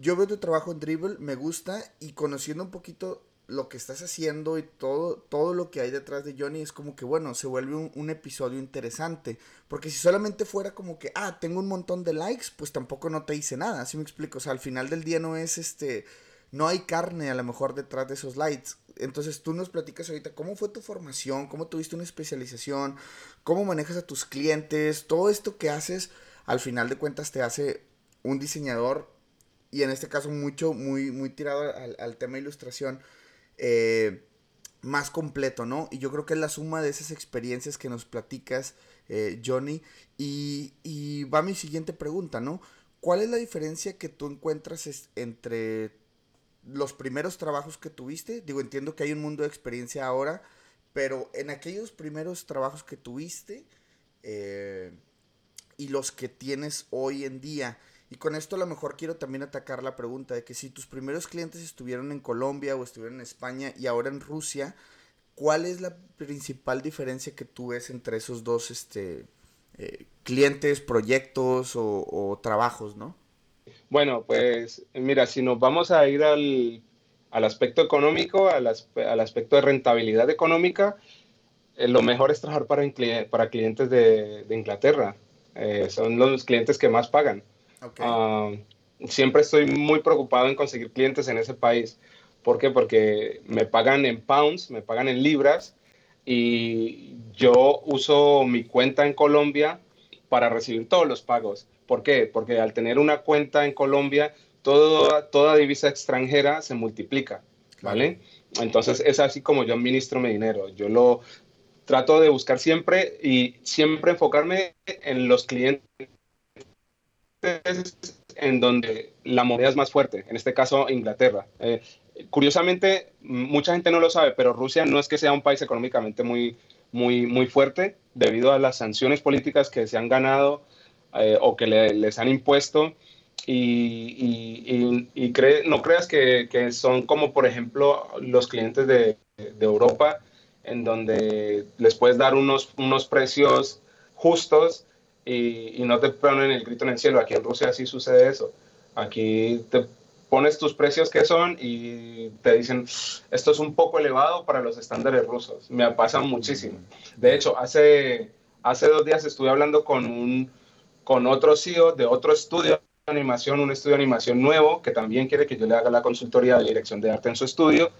yo veo tu trabajo en Dribble, me gusta, y conociendo un poquito lo que estás haciendo y todo, todo lo que hay detrás de Johnny es como que, bueno, se vuelve un, episodio interesante. Porque si solamente fuera como que, ah, tengo un montón de likes, pues tampoco no te dice nada, así me explico? O sea, al final del día no es este, no hay carne a lo mejor detrás de esos likes. Entonces tú nos platicas ahorita cómo fue tu formación, cómo tuviste una especialización, cómo manejas a tus clientes, todo esto que haces, al final de cuentas te hace un diseñador y en este caso mucho, muy, muy tirado al, al tema ilustración eh, más completo, ¿no? Y yo creo que es la suma de esas experiencias que nos platicas, eh, Johnny. Y, va mi siguiente pregunta, ¿no? ¿Cuál es la diferencia que tú encuentras entre los primeros trabajos que tuviste? Digo, entiendo que hay un mundo de experiencia ahora, pero en aquellos primeros trabajos que tuviste eh, y los que tienes hoy en día, y con esto a lo mejor quiero también atacar la pregunta de que si tus primeros clientes estuvieron en Colombia o estuvieron en España y ahora en Rusia, ¿cuál es la principal diferencia que tú ves entre esos dos este, eh, clientes, proyectos o, trabajos, no? Bueno, pues mira, si nos vamos a ir al, aspecto económico, al, aspecto de rentabilidad económica, eh, lo mejor es trabajar para, para clientes de, Inglaterra. Eh, son los clientes que más pagan. Ah, siempre estoy muy preocupado en conseguir clientes en ese país. ¿Por qué? Porque me pagan en pounds, me pagan en libras y yo uso mi cuenta en Colombia para recibir todos los pagos. ¿Por qué? Porque al tener una cuenta en Colombia, toda divisa extranjera se multiplica, ¿vale? Entonces es así como yo administro mi dinero. Yo lo trato de buscar siempre y siempre enfocarme en los clientes en donde la moneda es más fuerte, en este caso Inglaterra. Eh, curiosamente, mucha gente no lo sabe, pero Rusia no es que sea un país económicamente muy, muy, muy fuerte debido a las sanciones políticas que se han ganado eh, o que les han impuesto. Y, no creas que, son como, por ejemplo, los clientes de, Europa, en donde les puedes dar unos precios justos y, no te ponen el grito en el cielo. Aquí en Rusia sí sucede eso. Aquí te pones tus precios que son y te dicen, esto es un poco elevado para los estándares rusos. Me pasa muchísimo. De hecho, hace, hace dos días estuve hablando con, un, con otro CEO de otro estudio de animación, un estudio de animación nuevo, que también quiere que yo le haga la consultoría de dirección de arte en su estudio.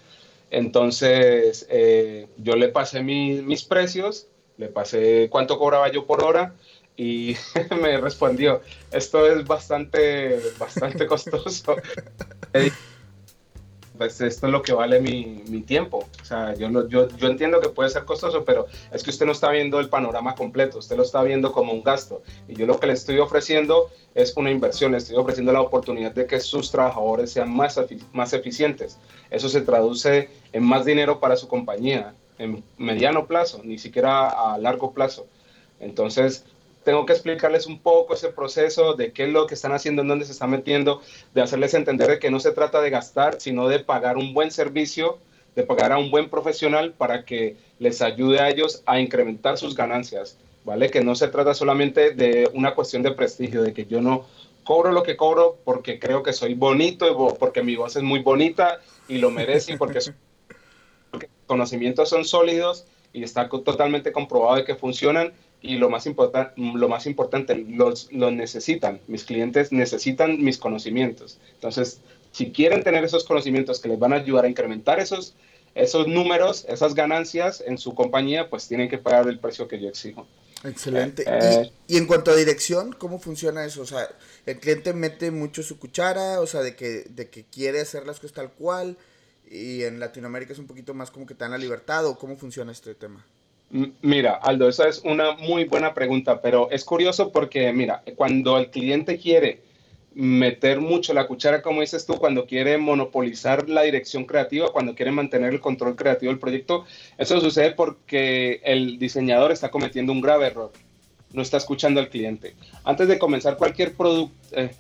Entonces, eh, yo le pasé mis precios, le pasé cuánto cobraba yo por hora y *laughs* me respondió, esto es bastante, bastante *laughs* costoso. pues esto es lo que vale mi, mi tiempo. O sea, yo, yo, yo, entiendo que puede ser costoso, pero es que usted no está viendo el panorama completo, usted lo está viendo como un gasto. Y yo lo que le estoy ofreciendo es una inversión, le estoy ofreciendo la oportunidad de que sus trabajadores sean más, más eficientes. Eso se traduce en más dinero para su compañía, en mediano plazo, ni siquiera a largo plazo. Entonces, tengo que explicarles un poco ese proceso de qué es lo que están haciendo, en dónde se están metiendo, de hacerles entender de que no se trata de gastar, sino de pagar un buen servicio, de pagar a un buen profesional para que les ayude a ellos a incrementar sus ganancias, ¿vale? Que no se trata solamente de una cuestión de prestigio, de que yo no cobro lo que cobro porque creo que soy bonito, y porque mi voz es muy bonita y lo merece, porque, porque conocimientos son sólidos y está totalmente comprobado de que funcionan y lo más, lo más importante, los, los necesitan. Mis clientes necesitan mis conocimientos. Entonces, si quieren tener esos conocimientos que les van a ayudar a incrementar esos, esos números, esas ganancias en su compañía, pues tienen que pagar el precio que yo exijo. Excelente. Eh, y, y, en cuanto a dirección, ¿cómo funciona eso? O sea, el cliente mete mucho su cuchara, o sea, de que, de que quiere hacer las cosas tal cual, y en Latinoamérica es un poquito más como que te dan la libertad, o cómo funciona este tema. Mira, Aldo, esa es una muy buena pregunta, pero es curioso porque, mira, cuando el cliente quiere meter mucho la cuchara, como dices tú, cuando quiere monopolizar la dirección creativa, cuando quiere mantener el control creativo del proyecto. Eso sucede porque el diseñador está cometiendo un grave error. No está escuchando al cliente. Antes de comenzar cualquier producto, eh,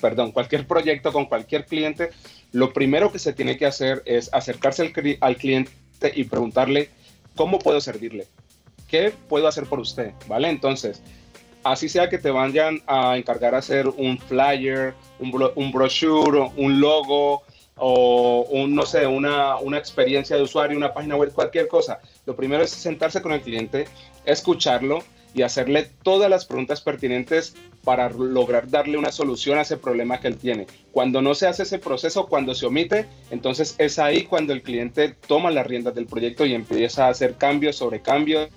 perdón, cualquier proyecto con cualquier cliente, lo primero que se tiene que hacer es acercarse al, al cliente y preguntarle cómo puedo servirle, qué puedo hacer por usted, ¿vale? Entonces, así sea que te vayan a encargar a hacer un flyer, un, un brochure, un logo o un, no sé, una, una experiencia de usuario, una página web, cualquier cosa. Lo primero es sentarse con el cliente, escucharlo y hacerle todas las preguntas pertinentes para lograr darle una solución a ese problema que él tiene. Cuando no se hace ese proceso, cuando se omite, entonces es ahí cuando el cliente toma las riendas del proyecto y empieza a hacer cambios sobre cambios,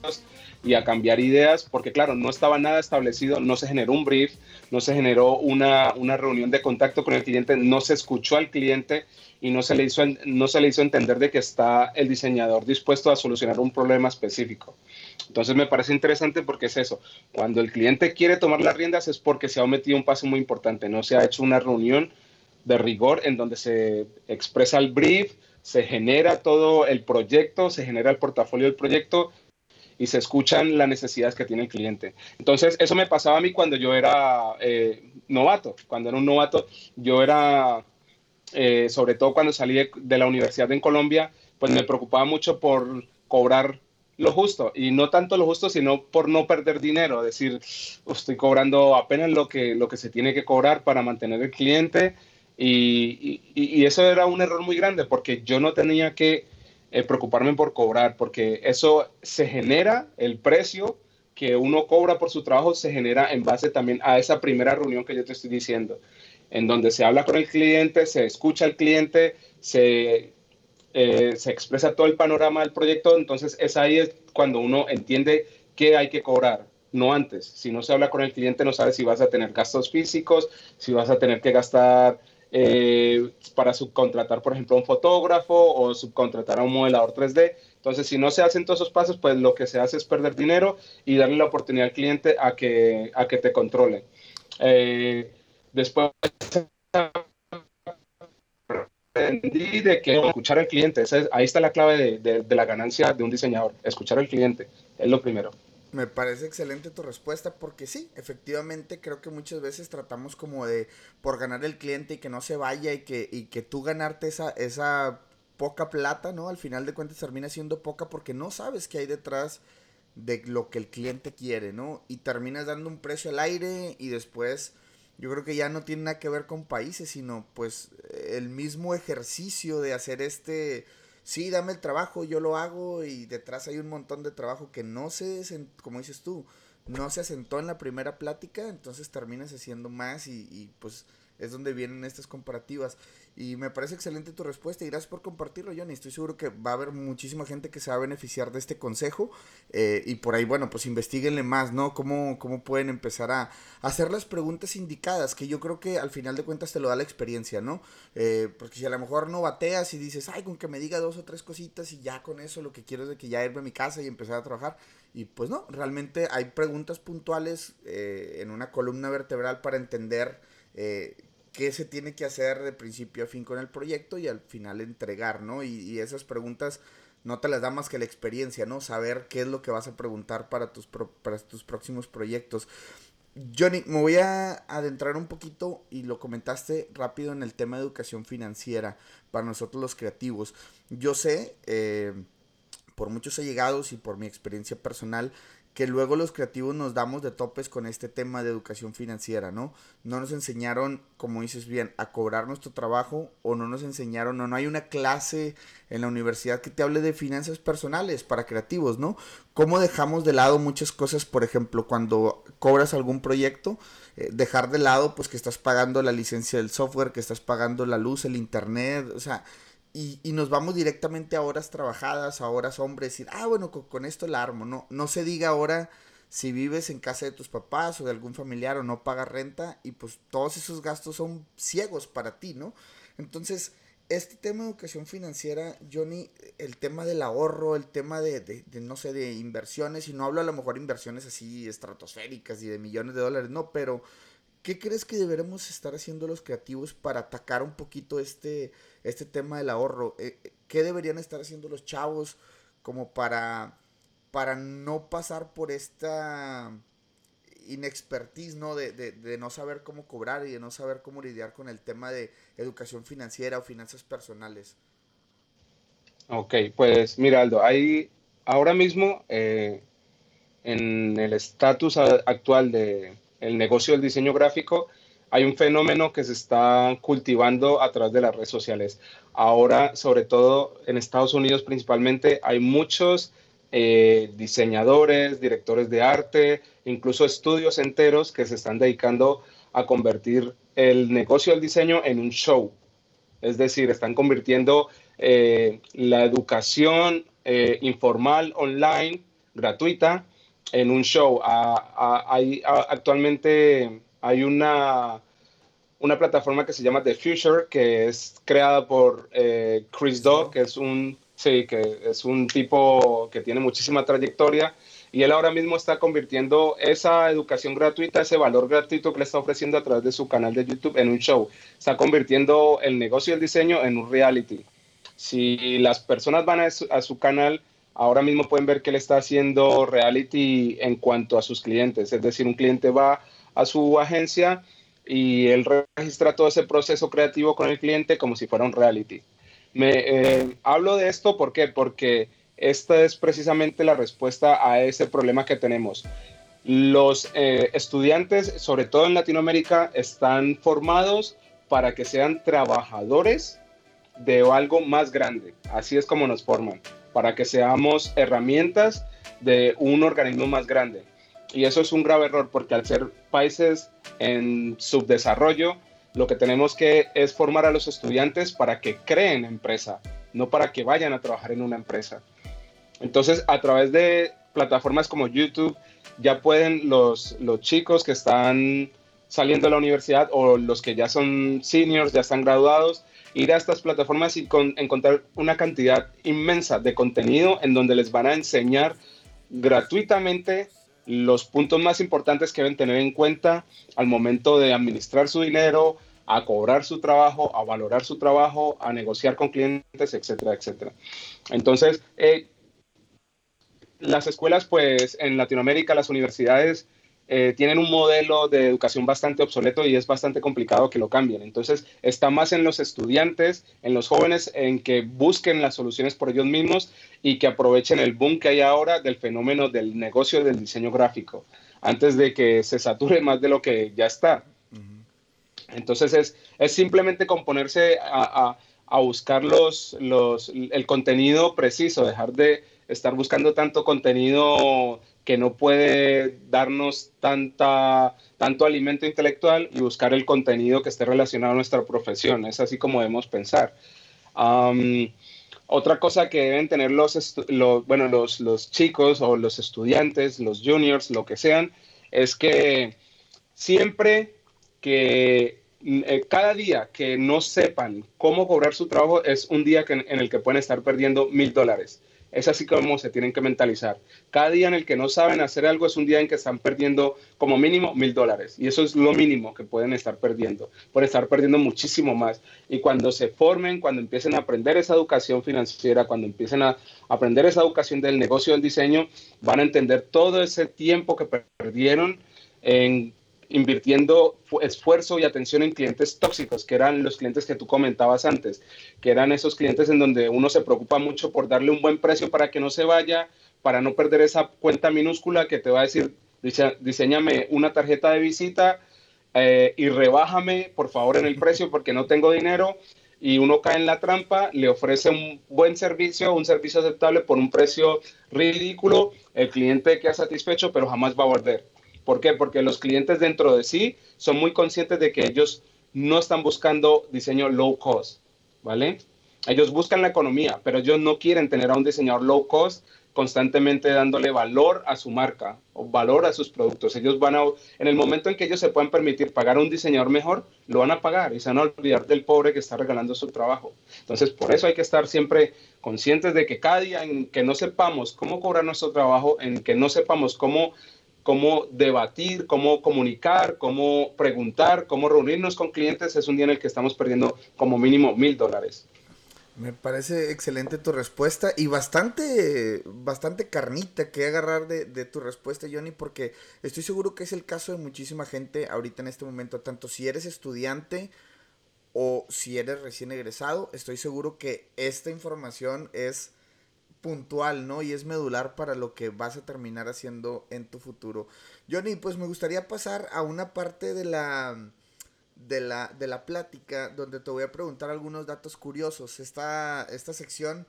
y a cambiar ideas, porque claro, no estaba nada establecido, no se generó un brief, no se generó una, una reunión de contacto con el cliente, no se escuchó al cliente y no se, le hizo, no se le hizo entender de que está el diseñador dispuesto a solucionar un problema específico. Entonces me parece interesante porque es eso, cuando el cliente quiere tomar las riendas es porque se ha omitido un paso muy importante, no se ha hecho una reunión de rigor en donde se expresa el brief, se genera todo el proyecto, se genera el portafolio del proyecto y se escuchan las necesidades que tiene el cliente. Entonces, eso me pasaba a mí cuando yo era eh, novato. Cuando era un novato, yo era, eh, sobre todo cuando salí de, la universidad en Colombia, pues me preocupaba mucho por cobrar lo justo y no tanto lo justo, sino por no perder dinero, decir, estoy cobrando apenas lo que, lo que se tiene que cobrar para mantener el cliente y, y eso era un error muy grande porque yo no tenía que eh, preocuparme por cobrar, porque eso se genera, el precio que uno cobra por su trabajo se genera en base también a esa primera reunión que yo te estoy diciendo, en donde se habla con el cliente, se escucha al cliente, se, eh, se expresa todo el panorama del proyecto, entonces es ahí cuando uno entiende qué hay que cobrar, no antes. Si no se habla con el cliente, no sabe si vas a tener gastos físicos, si vas a tener que gastar eh, para subcontratar, por ejemplo, a un fotógrafo o subcontratar a un modelador 3D. Entonces, si no se hacen todos esos pasos, pues lo que se hace es perder dinero y darle la oportunidad al cliente a que, a que te controle. Eh, después aprendí de que escuchar al cliente, ahí está la clave de, de la ganancia de un diseñador, escuchar al cliente, es lo primero. Me parece excelente tu respuesta porque sí, efectivamente creo que muchas veces tratamos como de por ganar el cliente y que no se vaya y que, y que tú ganarte esa, esa poca plata, ¿no? Al final de cuentas termina siendo poca porque no sabes qué hay detrás de lo que el cliente quiere, ¿no? Y terminas dando un precio al aire y después yo creo que ya no tiene nada que ver con países, sino pues el mismo ejercicio de hacer este sí, dame el trabajo, yo lo hago y detrás hay un montón de trabajo que no se, como dices tú, no se asentó en la primera plática, entonces terminas haciendo más y, y pues es donde vienen estas comparativas. Y me parece excelente tu respuesta y gracias por compartirlo, Johnny. Estoy seguro que va a haber muchísima gente que se va a beneficiar de este consejo. Eh, y por ahí, bueno, pues investiguenle más, ¿no? Cómo, cómo pueden empezar a hacer las preguntas indicadas, que yo creo que al final de cuentas te lo da la experiencia, ¿no? Eh, porque si a lo mejor no bateas y dices, ay, con que me diga dos o tres cositas y ya con eso lo que quiero es de que ya irme a mi casa y empezar a trabajar. Y pues no, realmente hay preguntas puntuales eh, en una columna vertebral para entender qué se tiene que hacer de principio a fin con el proyecto y al final entregar, ¿no? Y, esas preguntas no te las da más que la experiencia, ¿no? Saber qué es lo que vas a preguntar para tus, para tus próximos proyectos. Johnny, me voy a adentrar un poquito y lo comentaste rápido en el tema de educación financiera para nosotros los creativos. Yo sé, eh, por muchos allegados y por mi experiencia personal, que luego los creativos nos damos de topes con este tema de educación financiera, ¿no? No nos enseñaron, como dices bien, a cobrar nuestro trabajo o no nos enseñaron, o no hay una clase en la universidad que te hable de finanzas personales para creativos, ¿no? ¿Cómo dejamos de lado muchas cosas, por ejemplo, cuando cobras algún proyecto, eh, dejar de lado pues que estás pagando la licencia del software, que estás pagando la luz, el internet, o sea, y, y, nos vamos directamente a horas trabajadas, a horas hombres, decir, ah, bueno, con, esto la armo, no, no se diga ahora si vives en casa de tus papás o de algún familiar o no pagas renta y pues todos esos gastos son ciegos para ti, ¿no? Entonces, este tema de educación financiera, Johnny, el tema del ahorro, el tema de, de, de, no sé, de inversiones, y no hablo a lo mejor inversiones así estratosféricas y de millones de dólares, no, pero ¿qué crees que deberemos estar haciendo los creativos para atacar un poquito este, este tema del ahorro? Eh, eh, ¿Qué deberían estar haciendo los chavos como para, para no pasar por esta inexpertise, ¿no? De, de, no saber cómo cobrar y de no saber cómo lidiar con el tema de educación financiera o finanzas personales. Ok, pues mira Aldo, hay ahora mismo eh, en el estatus actual del el negocio del diseño gráfico, hay un fenómeno que se está cultivando a través de las redes sociales. Ahora, sobre todo en Estados Unidos principalmente, hay muchos eh, diseñadores, directores de arte, incluso estudios enteros que se están dedicando a convertir el negocio del diseño en un show. Es decir, están convirtiendo eh, la educación eh, informal online, gratuita, en un show. hay, actualmente hay una, una plataforma que se llama The Future, que es creada por Chris Dodd, que es un Sí, que es un tipo que tiene muchísima trayectoria y él ahora mismo está convirtiendo esa educación gratuita, ese valor gratuito que le está ofreciendo a través de su canal de YouTube en un show. Está convirtiendo el negocio del diseño en un reality. Si las personas van a su, canal, ahora mismo pueden ver que él está haciendo reality en cuanto a sus clientes. Es decir, un cliente va a su agencia y él registra todo ese proceso creativo con el cliente como si fuera un reality. Me, eh, hablo de esto ¿por porque esta es precisamente la respuesta a ese problema que tenemos. Los eh, estudiantes, sobre todo en Latinoamérica, están formados para que sean trabajadores de algo más grande. Así es como nos forman, para que seamos herramientas de un organismo más grande. Y eso es un grave error porque al ser países en subdesarrollo, lo que tenemos que es formar a los estudiantes para que creen empresa, no para que vayan a trabajar en una empresa. Entonces, a través de plataformas como YouTube, ya pueden los, los chicos que están saliendo de la universidad o los que ya son seniors, ya están graduados, ir a estas plataformas y encontrar una cantidad inmensa de contenido en donde les van a enseñar gratuitamente los puntos más importantes que deben tener en cuenta al momento de administrar su dinero, a cobrar su trabajo, a valorar su trabajo, a negociar con clientes, etcétera, etcétera. Entonces, eh, las escuelas, pues en Latinoamérica, las universidades eh, tienen un modelo de educación bastante obsoleto y es bastante complicado que lo cambien. Entonces, está más en los estudiantes, en los jóvenes, en que busquen las soluciones por ellos mismos y que aprovechen el boom que hay ahora del fenómeno del negocio del diseño gráfico, antes de que se sature *laughs* más de lo que ya está. Entonces es, es simplemente componerse a, a, buscar los, los, el contenido preciso, dejar de estar buscando tanto contenido que no puede darnos tanta, tanto alimento intelectual y buscar el contenido que esté relacionado a nuestra profesión. Es así como debemos pensar. otra cosa que deben tener los, bueno, los, los chicos o los estudiantes, los juniors, lo que sean, es que siempre que eh, cada día que no sepan cómo cobrar su trabajo es un día en el que pueden estar perdiendo mil dólares. Es así como se tienen que mentalizar. Cada día en el que no saben hacer algo es un día en que están perdiendo como mínimo mil dólares. Y eso es lo mínimo que pueden estar perdiendo. Por estar perdiendo muchísimo más. Y cuando se formen, cuando empiecen a aprender esa educación financiera, cuando empiecen a aprender esa educación del negocio del diseño, van a entender todo ese tiempo que perdieron en invirtiendo esfuerzo y atención en clientes tóxicos, que eran los clientes que tú comentabas antes, que eran esos clientes en donde uno se preocupa mucho por darle un buen precio para que no se vaya, para no perder esa cuenta minúscula que te va a decir, diseñame una tarjeta de visita eh, y rebájame por favor en el precio porque no tengo dinero y uno cae en la trampa, le ofrece un buen servicio, un servicio aceptable por un precio ridículo, el cliente queda satisfecho pero jamás va a volver. ¿Por qué? Porque los clientes dentro de sí son muy conscientes de que ellos no están buscando diseño low cost, ¿vale? Ellos buscan la economía, pero ellos no quieren tener a un diseñador low cost constantemente dándole valor a su marca o valor a sus productos. Ellos van a, en el momento en que ellos se puedan permitir pagar a un diseñador mejor, lo van a pagar y se van a olvidar del pobre que está regalando su trabajo. Entonces, por eso hay que estar siempre conscientes de que cada día en que no sepamos cómo cobrar nuestro trabajo, en que no sepamos cómo cómo debatir, cómo comunicar, cómo preguntar, cómo reunirnos con clientes, es un día en el que estamos perdiendo como mínimo mil dólares. Me parece excelente tu respuesta y bastante, bastante carnita que agarrar de, tu respuesta, Johnny, porque estoy seguro que es el caso de muchísima gente ahorita en este momento, tanto si eres estudiante o si eres recién egresado, estoy seguro que esta información es puntual, ¿no? Y es medular para lo que vas a terminar haciendo en tu futuro. Johnny, pues me gustaría pasar a una parte de la, de la, de la plática donde te voy a preguntar algunos datos curiosos. Esta, esta sección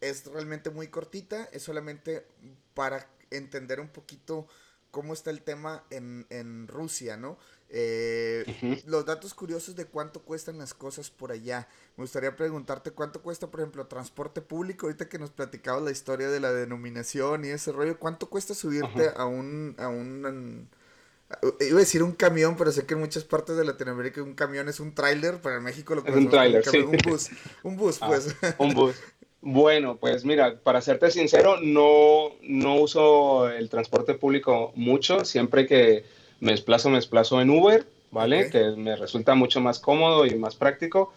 es realmente muy cortita, es solamente para entender un poquito cómo está el tema en, en Rusia, ¿no? Eh, los datos curiosos de cuánto cuestan las cosas por allá. Me gustaría preguntarte cuánto cuesta, por ejemplo, transporte público. Ahorita que nos platicabas la historia de la denominación y ese rollo, ¿cuánto cuesta subirte a un, a un, iba a decir un camión, pero sé que en muchas partes de Latinoamérica un camión es un tráiler, para México lo es un tráiler, sí. Un bus, un bus, ah, pues. Un bus. Bueno, pues mira, para serte sincero, no, no uso el transporte público mucho, siempre que me desplazo, me desplazo en Uber, ¿vale? Que me resulta mucho más cómodo y más práctico.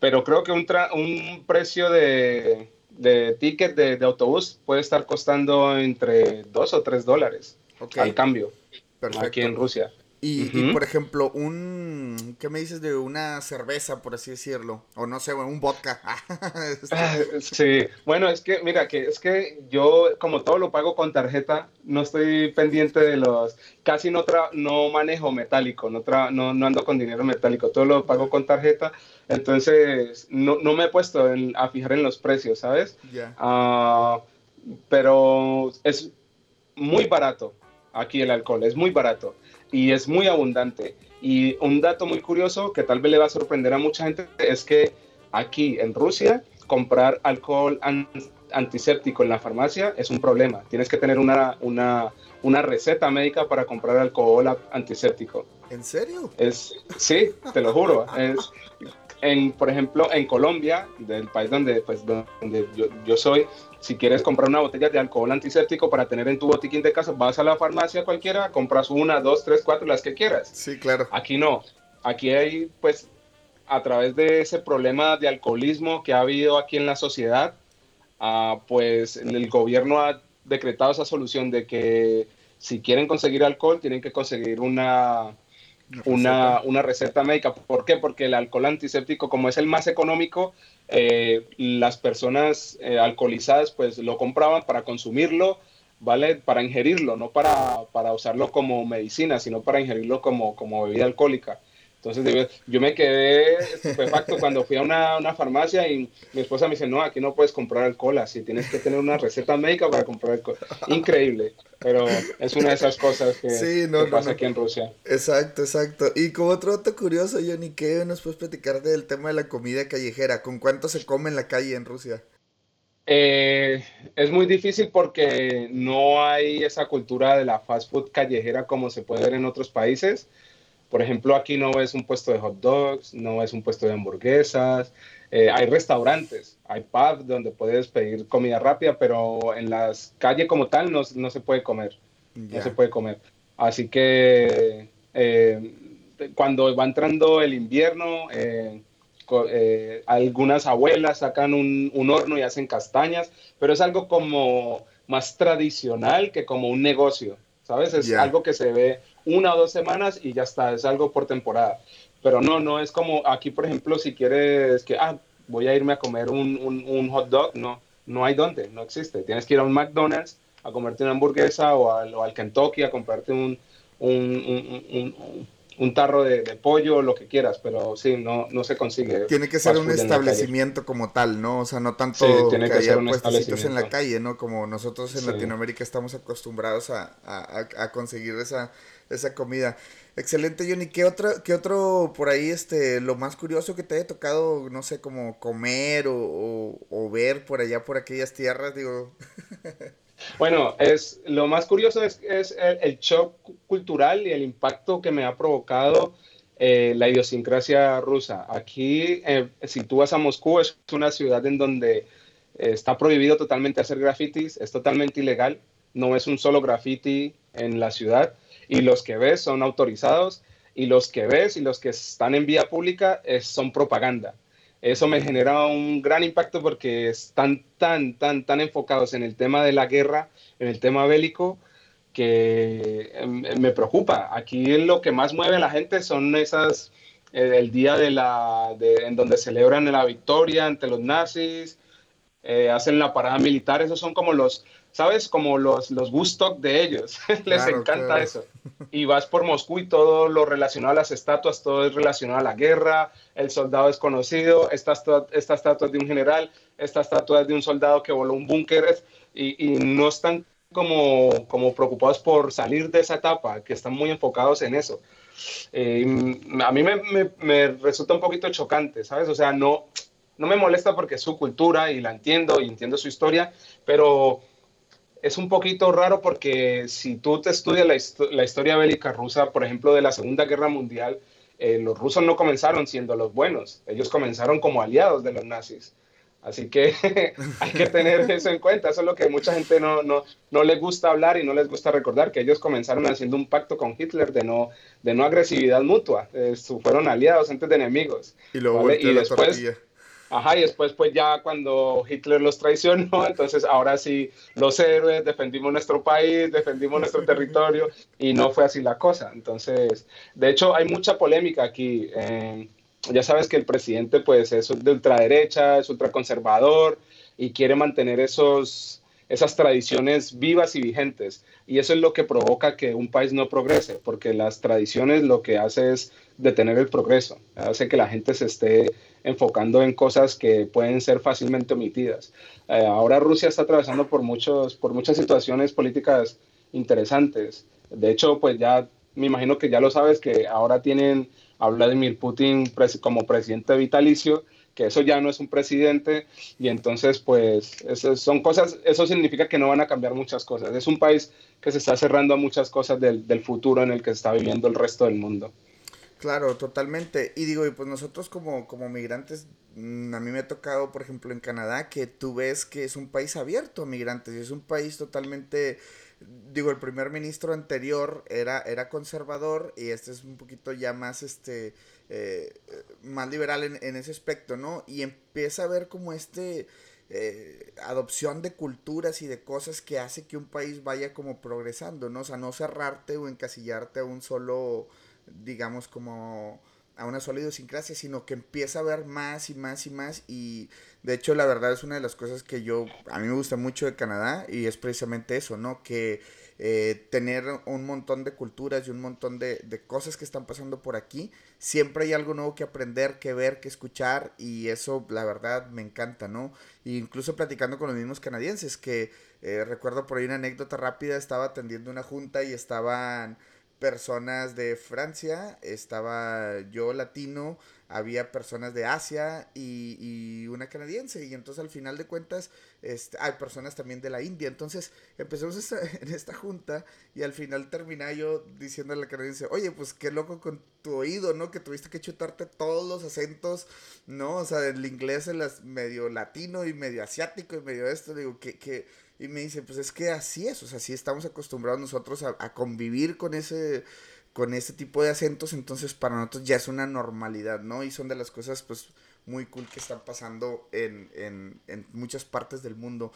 Pero creo que un, un precio de, de ticket de, autobús puede estar costando entre 2 o 3 dólares al cambio Perfecto. aquí en Rusia. Y, por ejemplo, un. ¿Qué me dices de una cerveza, por así decirlo? O no sé, un vodka. *laughs* Ah, sí, bueno, es que, mira, que es que yo, como todo lo pago con tarjeta, no estoy pendiente de los. Casi no, no manejo metálico, no, no, ando con dinero metálico, todo lo pago con tarjeta. Entonces, no, no me he puesto a fijar en los precios, ¿sabes? Ya. Ah, pero es muy barato aquí el alcohol, es muy barato y es muy abundante. Y un dato muy curioso que tal vez le va a sorprender a mucha gente es que aquí en Rusia comprar alcohol antiséptico en la farmacia es un problema. Tienes que tener una, una, una receta médica para comprar alcohol antiséptico. ¿En serio? Es, sí, te lo juro. Es, en, por ejemplo, en Colombia, del país donde, pues, donde yo, yo, soy, si quieres comprar una botella de alcohol antiséptico para tener en tu botiquín de casa, vas a la farmacia cualquiera, compras una, dos, tres, cuatro, las que quieras. Sí, claro. Aquí no. Aquí hay, pues, a través de ese problema de alcoholismo que ha habido aquí en la sociedad, uh, pues el gobierno ha decretado esa solución de que si quieren conseguir alcohol, tienen que conseguir una una, una, receta médica. ¿Por qué? Porque el alcohol antiséptico, como es el más económico, eh, las personas eh, alcoholizadas pues lo compraban para consumirlo, ¿vale? Para ingerirlo, no para, para usarlo como medicina, sino para ingerirlo como, como bebida alcohólica. Entonces yo me quedé estupefacto cuando fui a una, una, farmacia y mi esposa me dice, no, aquí no puedes comprar alcohol, así tienes que tener una receta médica para comprar alcohol. Increíble, pero es una de esas cosas que, pasa aquí en Rusia. Exacto, exacto. Y como otro dato curioso, Johnny, ¿qué nos puedes platicar del tema de la comida callejera? ¿Con cuánto se come en la calle en Rusia? Eh, es muy difícil porque no hay esa cultura de la fast food callejera como se puede ver en otros países. Por ejemplo, aquí no es un puesto de hot dogs, no es un puesto de hamburguesas. Eh, hay restaurantes, hay pubs donde puedes pedir comida rápida, pero en las calles como tal no, no se puede comer. No se puede comer. Así que eh, cuando va entrando el invierno, eh, algunas abuelas sacan un, un, horno y hacen castañas, pero es algo como más tradicional que como un negocio, ¿sabes? Es algo que se ve una o dos semanas y ya está, es algo por temporada. Pero no, no es como aquí, por ejemplo, si quieres que, ah, voy a irme a comer un, un, hot dog, no, no hay dónde, no existe. Tienes que ir a un McDonald's a comerte una hamburguesa o al, o al Kentucky a comprarte un, un, un tarro de, pollo, lo que quieras, pero sí, no, no se consigue. Tiene que ser un establecimiento como tal, ¿no? O sea, no tanto tiene que, ser un en la calle, ¿no? Como nosotros en Latinoamérica estamos acostumbrados a, a, a conseguir esa, esa comida. Excelente, Johnny. ¿Qué, otra, ¿Qué otro por ahí, este, lo más curioso que te haya tocado, no sé, como comer o, o, ver por allá, por aquellas tierras, digo? *laughs* Bueno, es, lo más curioso es, el, shock cultural y el impacto que me ha provocado eh, la idiosincrasia rusa. Aquí, eh, si tú vas a Moscú, es una ciudad en donde está prohibido totalmente hacer grafitis, es totalmente ilegal, no es un solo graffiti en la ciudad y los que ves son autorizados y los que ves y los que están en vía pública son propaganda. Eso me genera un gran impacto porque están tan, tan, tan enfocados en el tema de la guerra, en el tema bélico, que em, me preocupa. Aquí lo que más mueve a la gente son esas, eh, el día de la, en donde celebran la victoria ante los nazis, eh, hacen la parada militar, esos son como los, ¿sabes? Como los, los Woodstock de ellos. *laughs* Les encanta eso. Y vas por Moscú y todo lo relacionado a las estatuas, todo es relacionado a la guerra, el soldado desconocido, esta, esta estatua es de un general, esta estatua es de un soldado que voló un búnker y, y, no están como, como preocupados por salir de esa etapa, que están muy enfocados en eso. Eh, a mí me, me, me resulta un poquito chocante, ¿sabes? O sea, no, no me molesta porque es su cultura y la entiendo y entiendo su historia, pero es un poquito raro porque si tú te estudias la, historia bélica rusa, por ejemplo, de la Segunda Guerra Mundial, eh, los rusos no comenzaron siendo los buenos, ellos comenzaron como aliados de los nazis. Así que *laughs* hay que tener *laughs* eso en cuenta. Eso es lo que mucha gente no, no, no les gusta hablar y no les gusta recordar, que ellos comenzaron haciendo un pacto con Hitler de no, de no agresividad mutua. Eh, fueron aliados antes de enemigos. Y luego y después, Ajá, y después pues ya cuando Hitler los traicionó, *laughs* entonces ahora sí los héroes defendimos nuestro país, defendimos nuestro *laughs* territorio y no fue así la cosa. Entonces, de hecho hay mucha polémica aquí. Eh, ya sabes que el presidente pues es de ultraderecha, es ultraconservador y quiere mantener esos, esas tradiciones vivas y vigentes. Y eso es lo que provoca que un país no progrese, porque las tradiciones lo que hace es detener el progreso, hace que la gente se esté enfocando en cosas que pueden ser fácilmente omitidas. Eh, ahora Rusia está atravesando por, muchos, por muchas situaciones políticas interesantes. De hecho, pues ya me imagino que ya lo sabes que ahora tienen a Vladimir Putin como presidente vitalicio, que eso ya no es un presidente y entonces pues son cosas, eso significa que no van a cambiar muchas cosas. Es un país que se está cerrando a muchas cosas del, del futuro en el que está viviendo el resto del mundo. Claro, totalmente. Y digo, y pues nosotros como, como migrantes, mm, a mí me ha tocado, por ejemplo, en Canadá, que tú ves que es un país abierto a migrantes, es un país totalmente, digo, el primer ministro anterior era, era conservador y este es un poquito ya más, este, más liberal en, en, ese aspecto, ¿no? Y empieza a ver como este... Eh, adopción de culturas y de cosas que hace que un país vaya como progresando, ¿no? O sea, no cerrarte o encasillarte a un solo, digamos, como a una sola idiosincrasia, sino que empieza a ver más y más y más. Y de hecho, la verdad es una de las cosas que yo, a mí me gusta mucho de Canadá y es precisamente eso, ¿no? Que eh, tener un montón de culturas y un montón de, de, cosas que están pasando por aquí, siempre hay algo nuevo que aprender, que ver, que escuchar y eso, la verdad, me encanta, ¿no? E incluso platicando con los mismos canadienses, que eh, recuerdo por ahí una anécdota rápida, estaba atendiendo una junta y estaban personas de Francia, estaba yo latino, había personas de Asia y, y, una canadiense. Y entonces al final de cuentas este, hay personas también de la India. Entonces empezamos *laughs* en esta junta y al final terminé yo diciendo a la canadiense, oye, pues qué loco con tu oído, ¿no? Que tuviste que chutarte todos los acentos, ¿no? O sea, el inglés, el medio latino y medio asiático y medio esto. Digo, que... que y me dice, pues es que así es, o sea, así estamos acostumbrados nosotros a, convivir con ese, con ese tipo de acentos, entonces para nosotros ya es una normalidad, ¿no? Y son de las cosas, pues, muy cool que están pasando en, en, en muchas partes del mundo.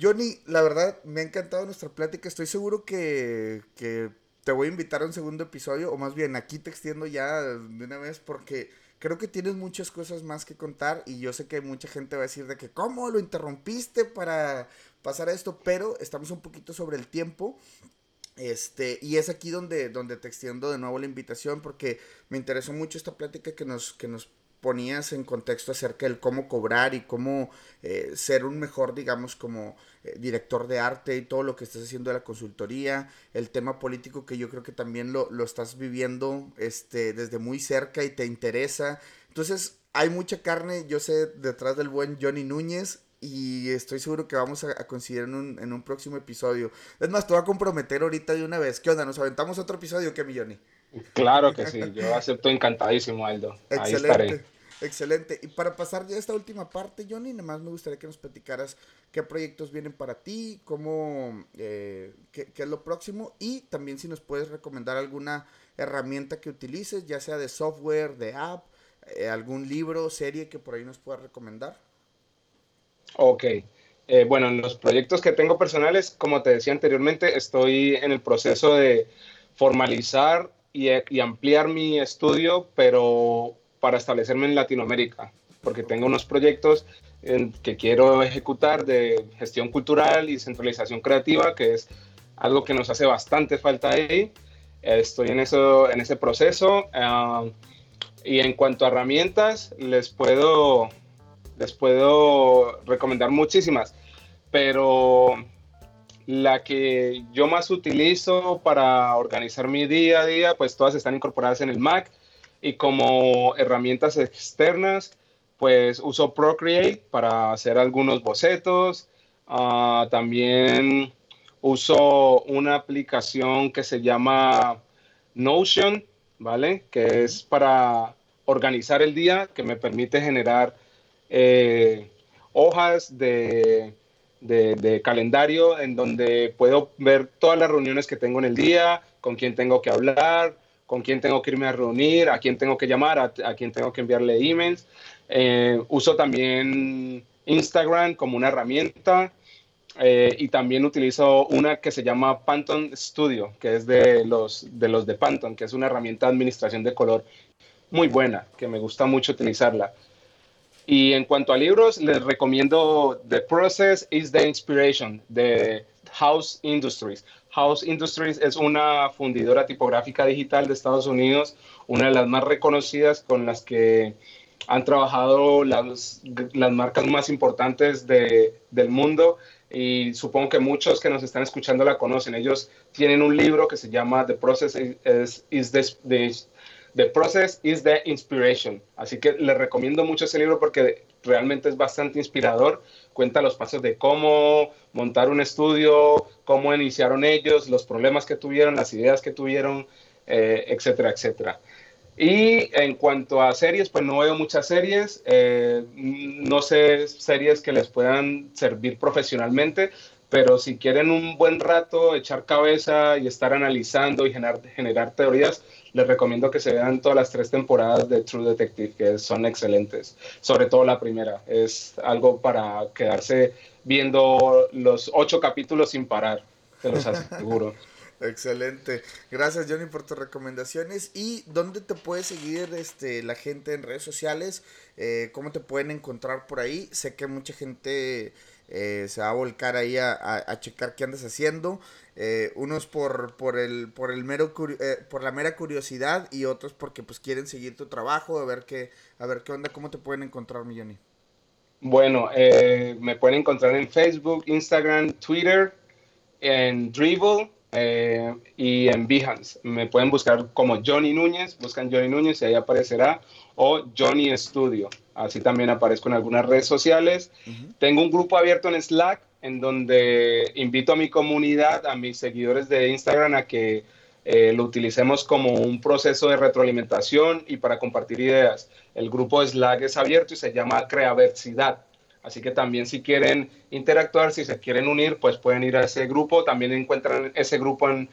Johnny, la verdad, me ha encantado nuestra plática, estoy seguro que, que te voy a invitar a un segundo episodio, o más bien aquí te extiendo ya de una vez porque creo que tienes muchas cosas más que contar y yo sé que mucha gente va a decir de que cómo lo interrumpiste para pasar a esto, pero estamos un poquito sobre el tiempo. Este, y es aquí donde, donde te extiendo de nuevo la invitación porque me interesó mucho esta plática que nos, que nos ponías en contexto acerca del cómo cobrar y cómo eh, ser un mejor, digamos, como eh, director de arte y todo lo que estás haciendo de la consultoría, el tema político que yo creo que también lo, lo estás viviendo este, desde muy cerca y te interesa. Entonces, hay mucha carne, yo sé, detrás del buen Johnny Núñez y estoy seguro que vamos a, considerar en un, en un, próximo episodio. Es más, te voy a comprometer ahorita de una vez. ¿Qué onda? ¿Nos aventamos otro episodio? ¿Qué, Milloni? Claro que sí, yo acepto encantadísimo, Aldo. Excelente. Ahí estaré. Excelente. Y para pasar ya a esta última parte, Johnny, nada más me gustaría que nos platicaras qué proyectos vienen para ti, cómo, eh, qué, es lo próximo y también si nos puedes recomendar alguna herramienta que utilices, ya sea de software, de app, eh, algún libro, serie que por ahí nos puedas recomendar. Ok. Eh, bueno, en los proyectos que tengo personales, como te decía anteriormente, estoy en el proceso de formalizar y, y ampliar mi estudio, pero para establecerme en Latinoamérica, porque tengo unos proyectos en que quiero ejecutar de gestión cultural y centralización creativa, que es algo que nos hace bastante falta ahí. Estoy en, eso, en ese proceso. Ah, y en cuanto a herramientas, les puedo, les puedo recomendar muchísimas, pero la que yo más utilizo para organizar mi día a día, pues todas están incorporadas en el Mac y como herramientas externas, pues uso Procreate para hacer algunos bocetos. Ah, también uso una aplicación que se llama Notion, ¿vale? Que es para organizar el día, que me permite generar eh, hojas de, calendario en donde puedo ver todas las reuniones que tengo en el día, con quién tengo que hablar, con quién tengo que irme a reunir, a quién tengo que llamar, a, quién tengo que enviarle emails. Eh, uso también Instagram como una herramienta eh, y también utilizo una que se llama Pantone Studio, que es de los, de los de Pantone, que es una herramienta de administración de color muy buena, que me gusta mucho utilizarla. Y en cuanto a libros, les recomiendo The Process is the Inspiration de House Industries. House Industries es una fundidora tipográfica digital de Estados Unidos, una de las más reconocidas con las que han trabajado las, las marcas más importantes de, del mundo y supongo que muchos que nos están escuchando la conocen. Ellos tienen un libro que se llama The Process is, is the, The Process is the Inspiration. Así que les recomiendo mucho ese libro porque realmente es bastante inspirador. Cuenta los pasos de cómo montar un estudio, cómo iniciaron ellos, los problemas que tuvieron, las ideas que tuvieron, eh, etcétera, etcétera. Y en cuanto a series, pues no veo muchas series, eh, no sé series que les puedan servir profesionalmente, pero si quieren un buen rato, echar cabeza y estar analizando y generar, generar teorías, les recomiendo que se vean todas las tres temporadas de True Detective, que son excelentes. Sobre todo la primera, es algo para quedarse viendo los ocho capítulos sin parar, te los aseguro. *laughs* Excelente. Gracias Johnny por tus recomendaciones. ¿Y dónde te puede seguir este, la gente en redes sociales? Eh, ¿Cómo te pueden encontrar por ahí? Sé que mucha gente eh, se va a volcar ahí a, checar qué andas haciendo. Eh, unos por, por, el, por, el mero por la mera curiosidad y otros porque pues quieren seguir tu trabajo, a ver qué, a ver qué onda, cómo te pueden encontrar, mi Johnny. Bueno, me pueden encontrar en Facebook, Instagram, Twitter, en Dribble eh, y en Behance. Me pueden buscar como Johnny Núñez, buscan Johnny Núñez y ahí aparecerá, o Johnny Studio. Así también aparezco en algunas redes sociales. Tengo un grupo abierto en Slack en donde invito a mi comunidad, a mis seguidores de Instagram a que eh, lo utilicemos como un proceso de retroalimentación y para compartir ideas. El grupo Slack es abierto y se llama Creaversidad. Así que también si quieren interactuar, si se quieren unir, pues pueden ir a ese grupo. También encuentran ese grupo en,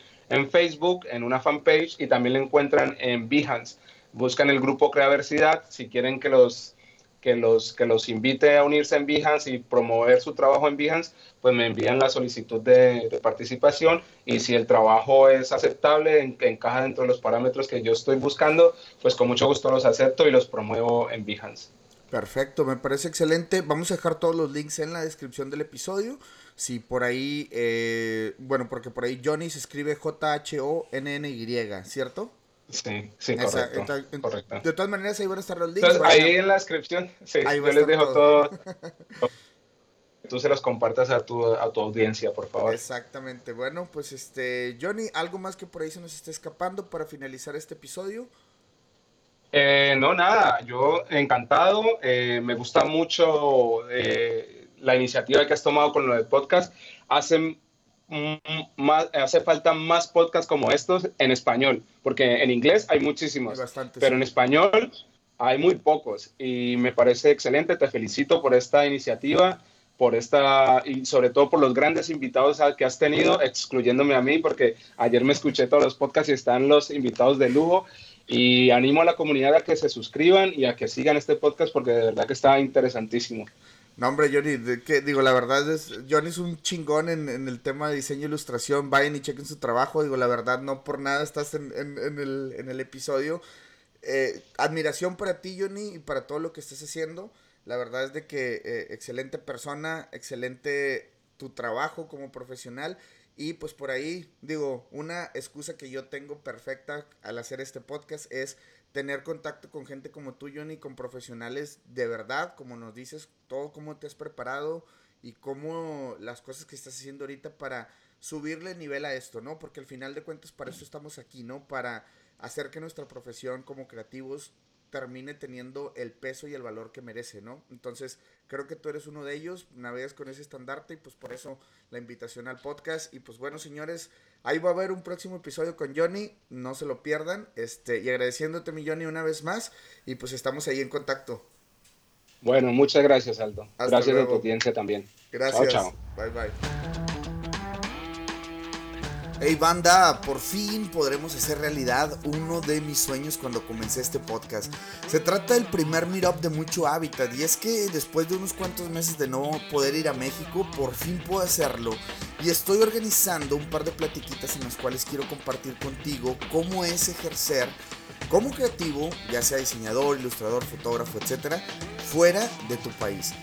Facebook, en una fanpage, y también lo encuentran en Behance. Buscan el grupo Creaversidad. Si quieren que los, que los, que los invite a unirse en Behance y promover su trabajo en Behance, pues me envían la solicitud de, participación. Y si el trabajo es aceptable, encaja dentro de los parámetros que yo estoy buscando, pues con mucho gusto los acepto y los promuevo en Behance. Perfecto, me parece excelente. Vamos a dejar todos los links en la descripción del episodio. Si por ahí, eh, bueno, porque por ahí Johnny se escribe J-H-O-N-N-Y, ¿cierto? Sí, sí, correcto, De todas maneras, ahí van a estar los links. ahí en la descripción, sí, ahí yo les dejo todo. Tú se los compartas a tu, a tu audiencia, por favor. Exactamente. Bueno, pues este, Johnny, ¿algo más que por ahí se nos esté escapando para finalizar este episodio? Eh, no, nada, yo encantado, eh, me gusta mucho eh, la iniciativa que has tomado con lo del podcast. Hace, más, hace falta más podcasts como estos en español, porque en inglés hay muchísimos, pero en español hay muy pocos y me parece excelente. Te felicito por esta iniciativa, por esta y sobre todo por los grandes invitados que has tenido, excluyéndome a mí, porque ayer me escuché todos los podcasts y están los invitados de lujo. Y animo a la comunidad a que se suscriban y a que sigan este podcast porque de verdad que está interesantísimo. No, hombre, Johnny, que, digo, la verdad es, Johnny es un chingón en, el tema de diseño e ilustración. Vayan y chequen su trabajo. Digo, la verdad, no por nada estás en, el, episodio. Eh, admiración para ti, Johnny, y para todo lo que estás haciendo. La verdad es de que eh, excelente persona, excelente tu trabajo como profesional. Y pues por ahí, digo, una excusa que yo tengo perfecta al hacer este podcast es tener contacto con gente como tú, Johnny, con profesionales de verdad, como nos dices, todo cómo te has preparado y cómo las cosas que estás haciendo ahorita para subirle nivel a esto, ¿no? Porque al final de cuentas para eso estamos aquí, ¿no? Para hacer que nuestra profesión como creativos termine teniendo el peso y el valor que merece, ¿no? Entonces, creo que tú eres uno de ellos, navegas con ese estandarte y pues por eso la invitación al podcast. Y pues bueno, señores, ahí va a haber un próximo episodio con Johnny, no se lo pierdan. Este, y agradeciéndote mi Johnny una vez más y pues estamos ahí en contacto. Bueno, muchas gracias, Aldo. gracias a tu audiencia también. Gracias. Chao, chao. Bye, bye. Hey banda, por fin podremos hacer realidad uno de mis sueños cuando comencé este podcast. Se trata del primer meetup de mucho hábitat y es que después de unos cuantos meses de no poder ir a México, por fin puedo hacerlo. Y estoy organizando un par de platiquitas en las cuales quiero compartir contigo cómo es ejercer como creativo, ya sea diseñador, ilustrador, fotógrafo, etc., fuera de tu país.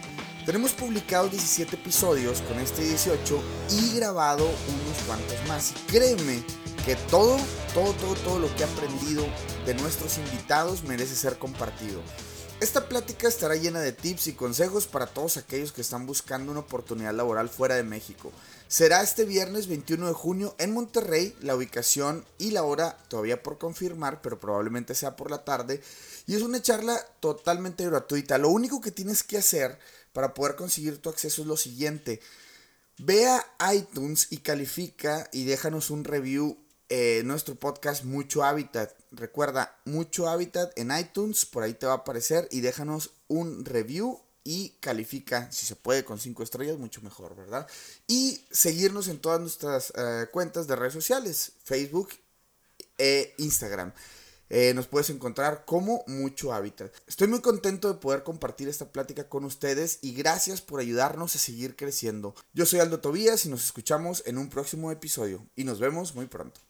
Tenemos publicados 17 episodios con este 18 y grabado unos cuantos más. Créeme que todo, todo, todo, todo lo que he aprendido de nuestros invitados merece ser compartido. Esta plática estará llena de tips y consejos para todos aquellos que están buscando una oportunidad laboral fuera de México. Será este viernes 21 de junio en Monterrey, la ubicación y la hora todavía por confirmar, pero probablemente sea por la tarde. Y es una charla totalmente gratuita. Lo único que tienes que hacer para poder conseguir tu acceso es lo siguiente. Ve a iTunes y califica y déjanos un review en nuestro podcast Mucho Hábitat. Recuerda, Mucho Hábitat en iTunes, por ahí te va a aparecer y déjanos un review y califica, si se puede, con 5 estrellas, mucho mejor, ¿verdad? Y seguirnos en todas nuestras eh, cuentas de redes sociales, Facebook e Instagram. Eh, nos puedes encontrar como mucho hábitat. Estoy muy contento de poder compartir esta plática con ustedes y gracias por ayudarnos a seguir creciendo. Yo soy Aldo Tobías y nos escuchamos en un próximo episodio y nos vemos muy pronto.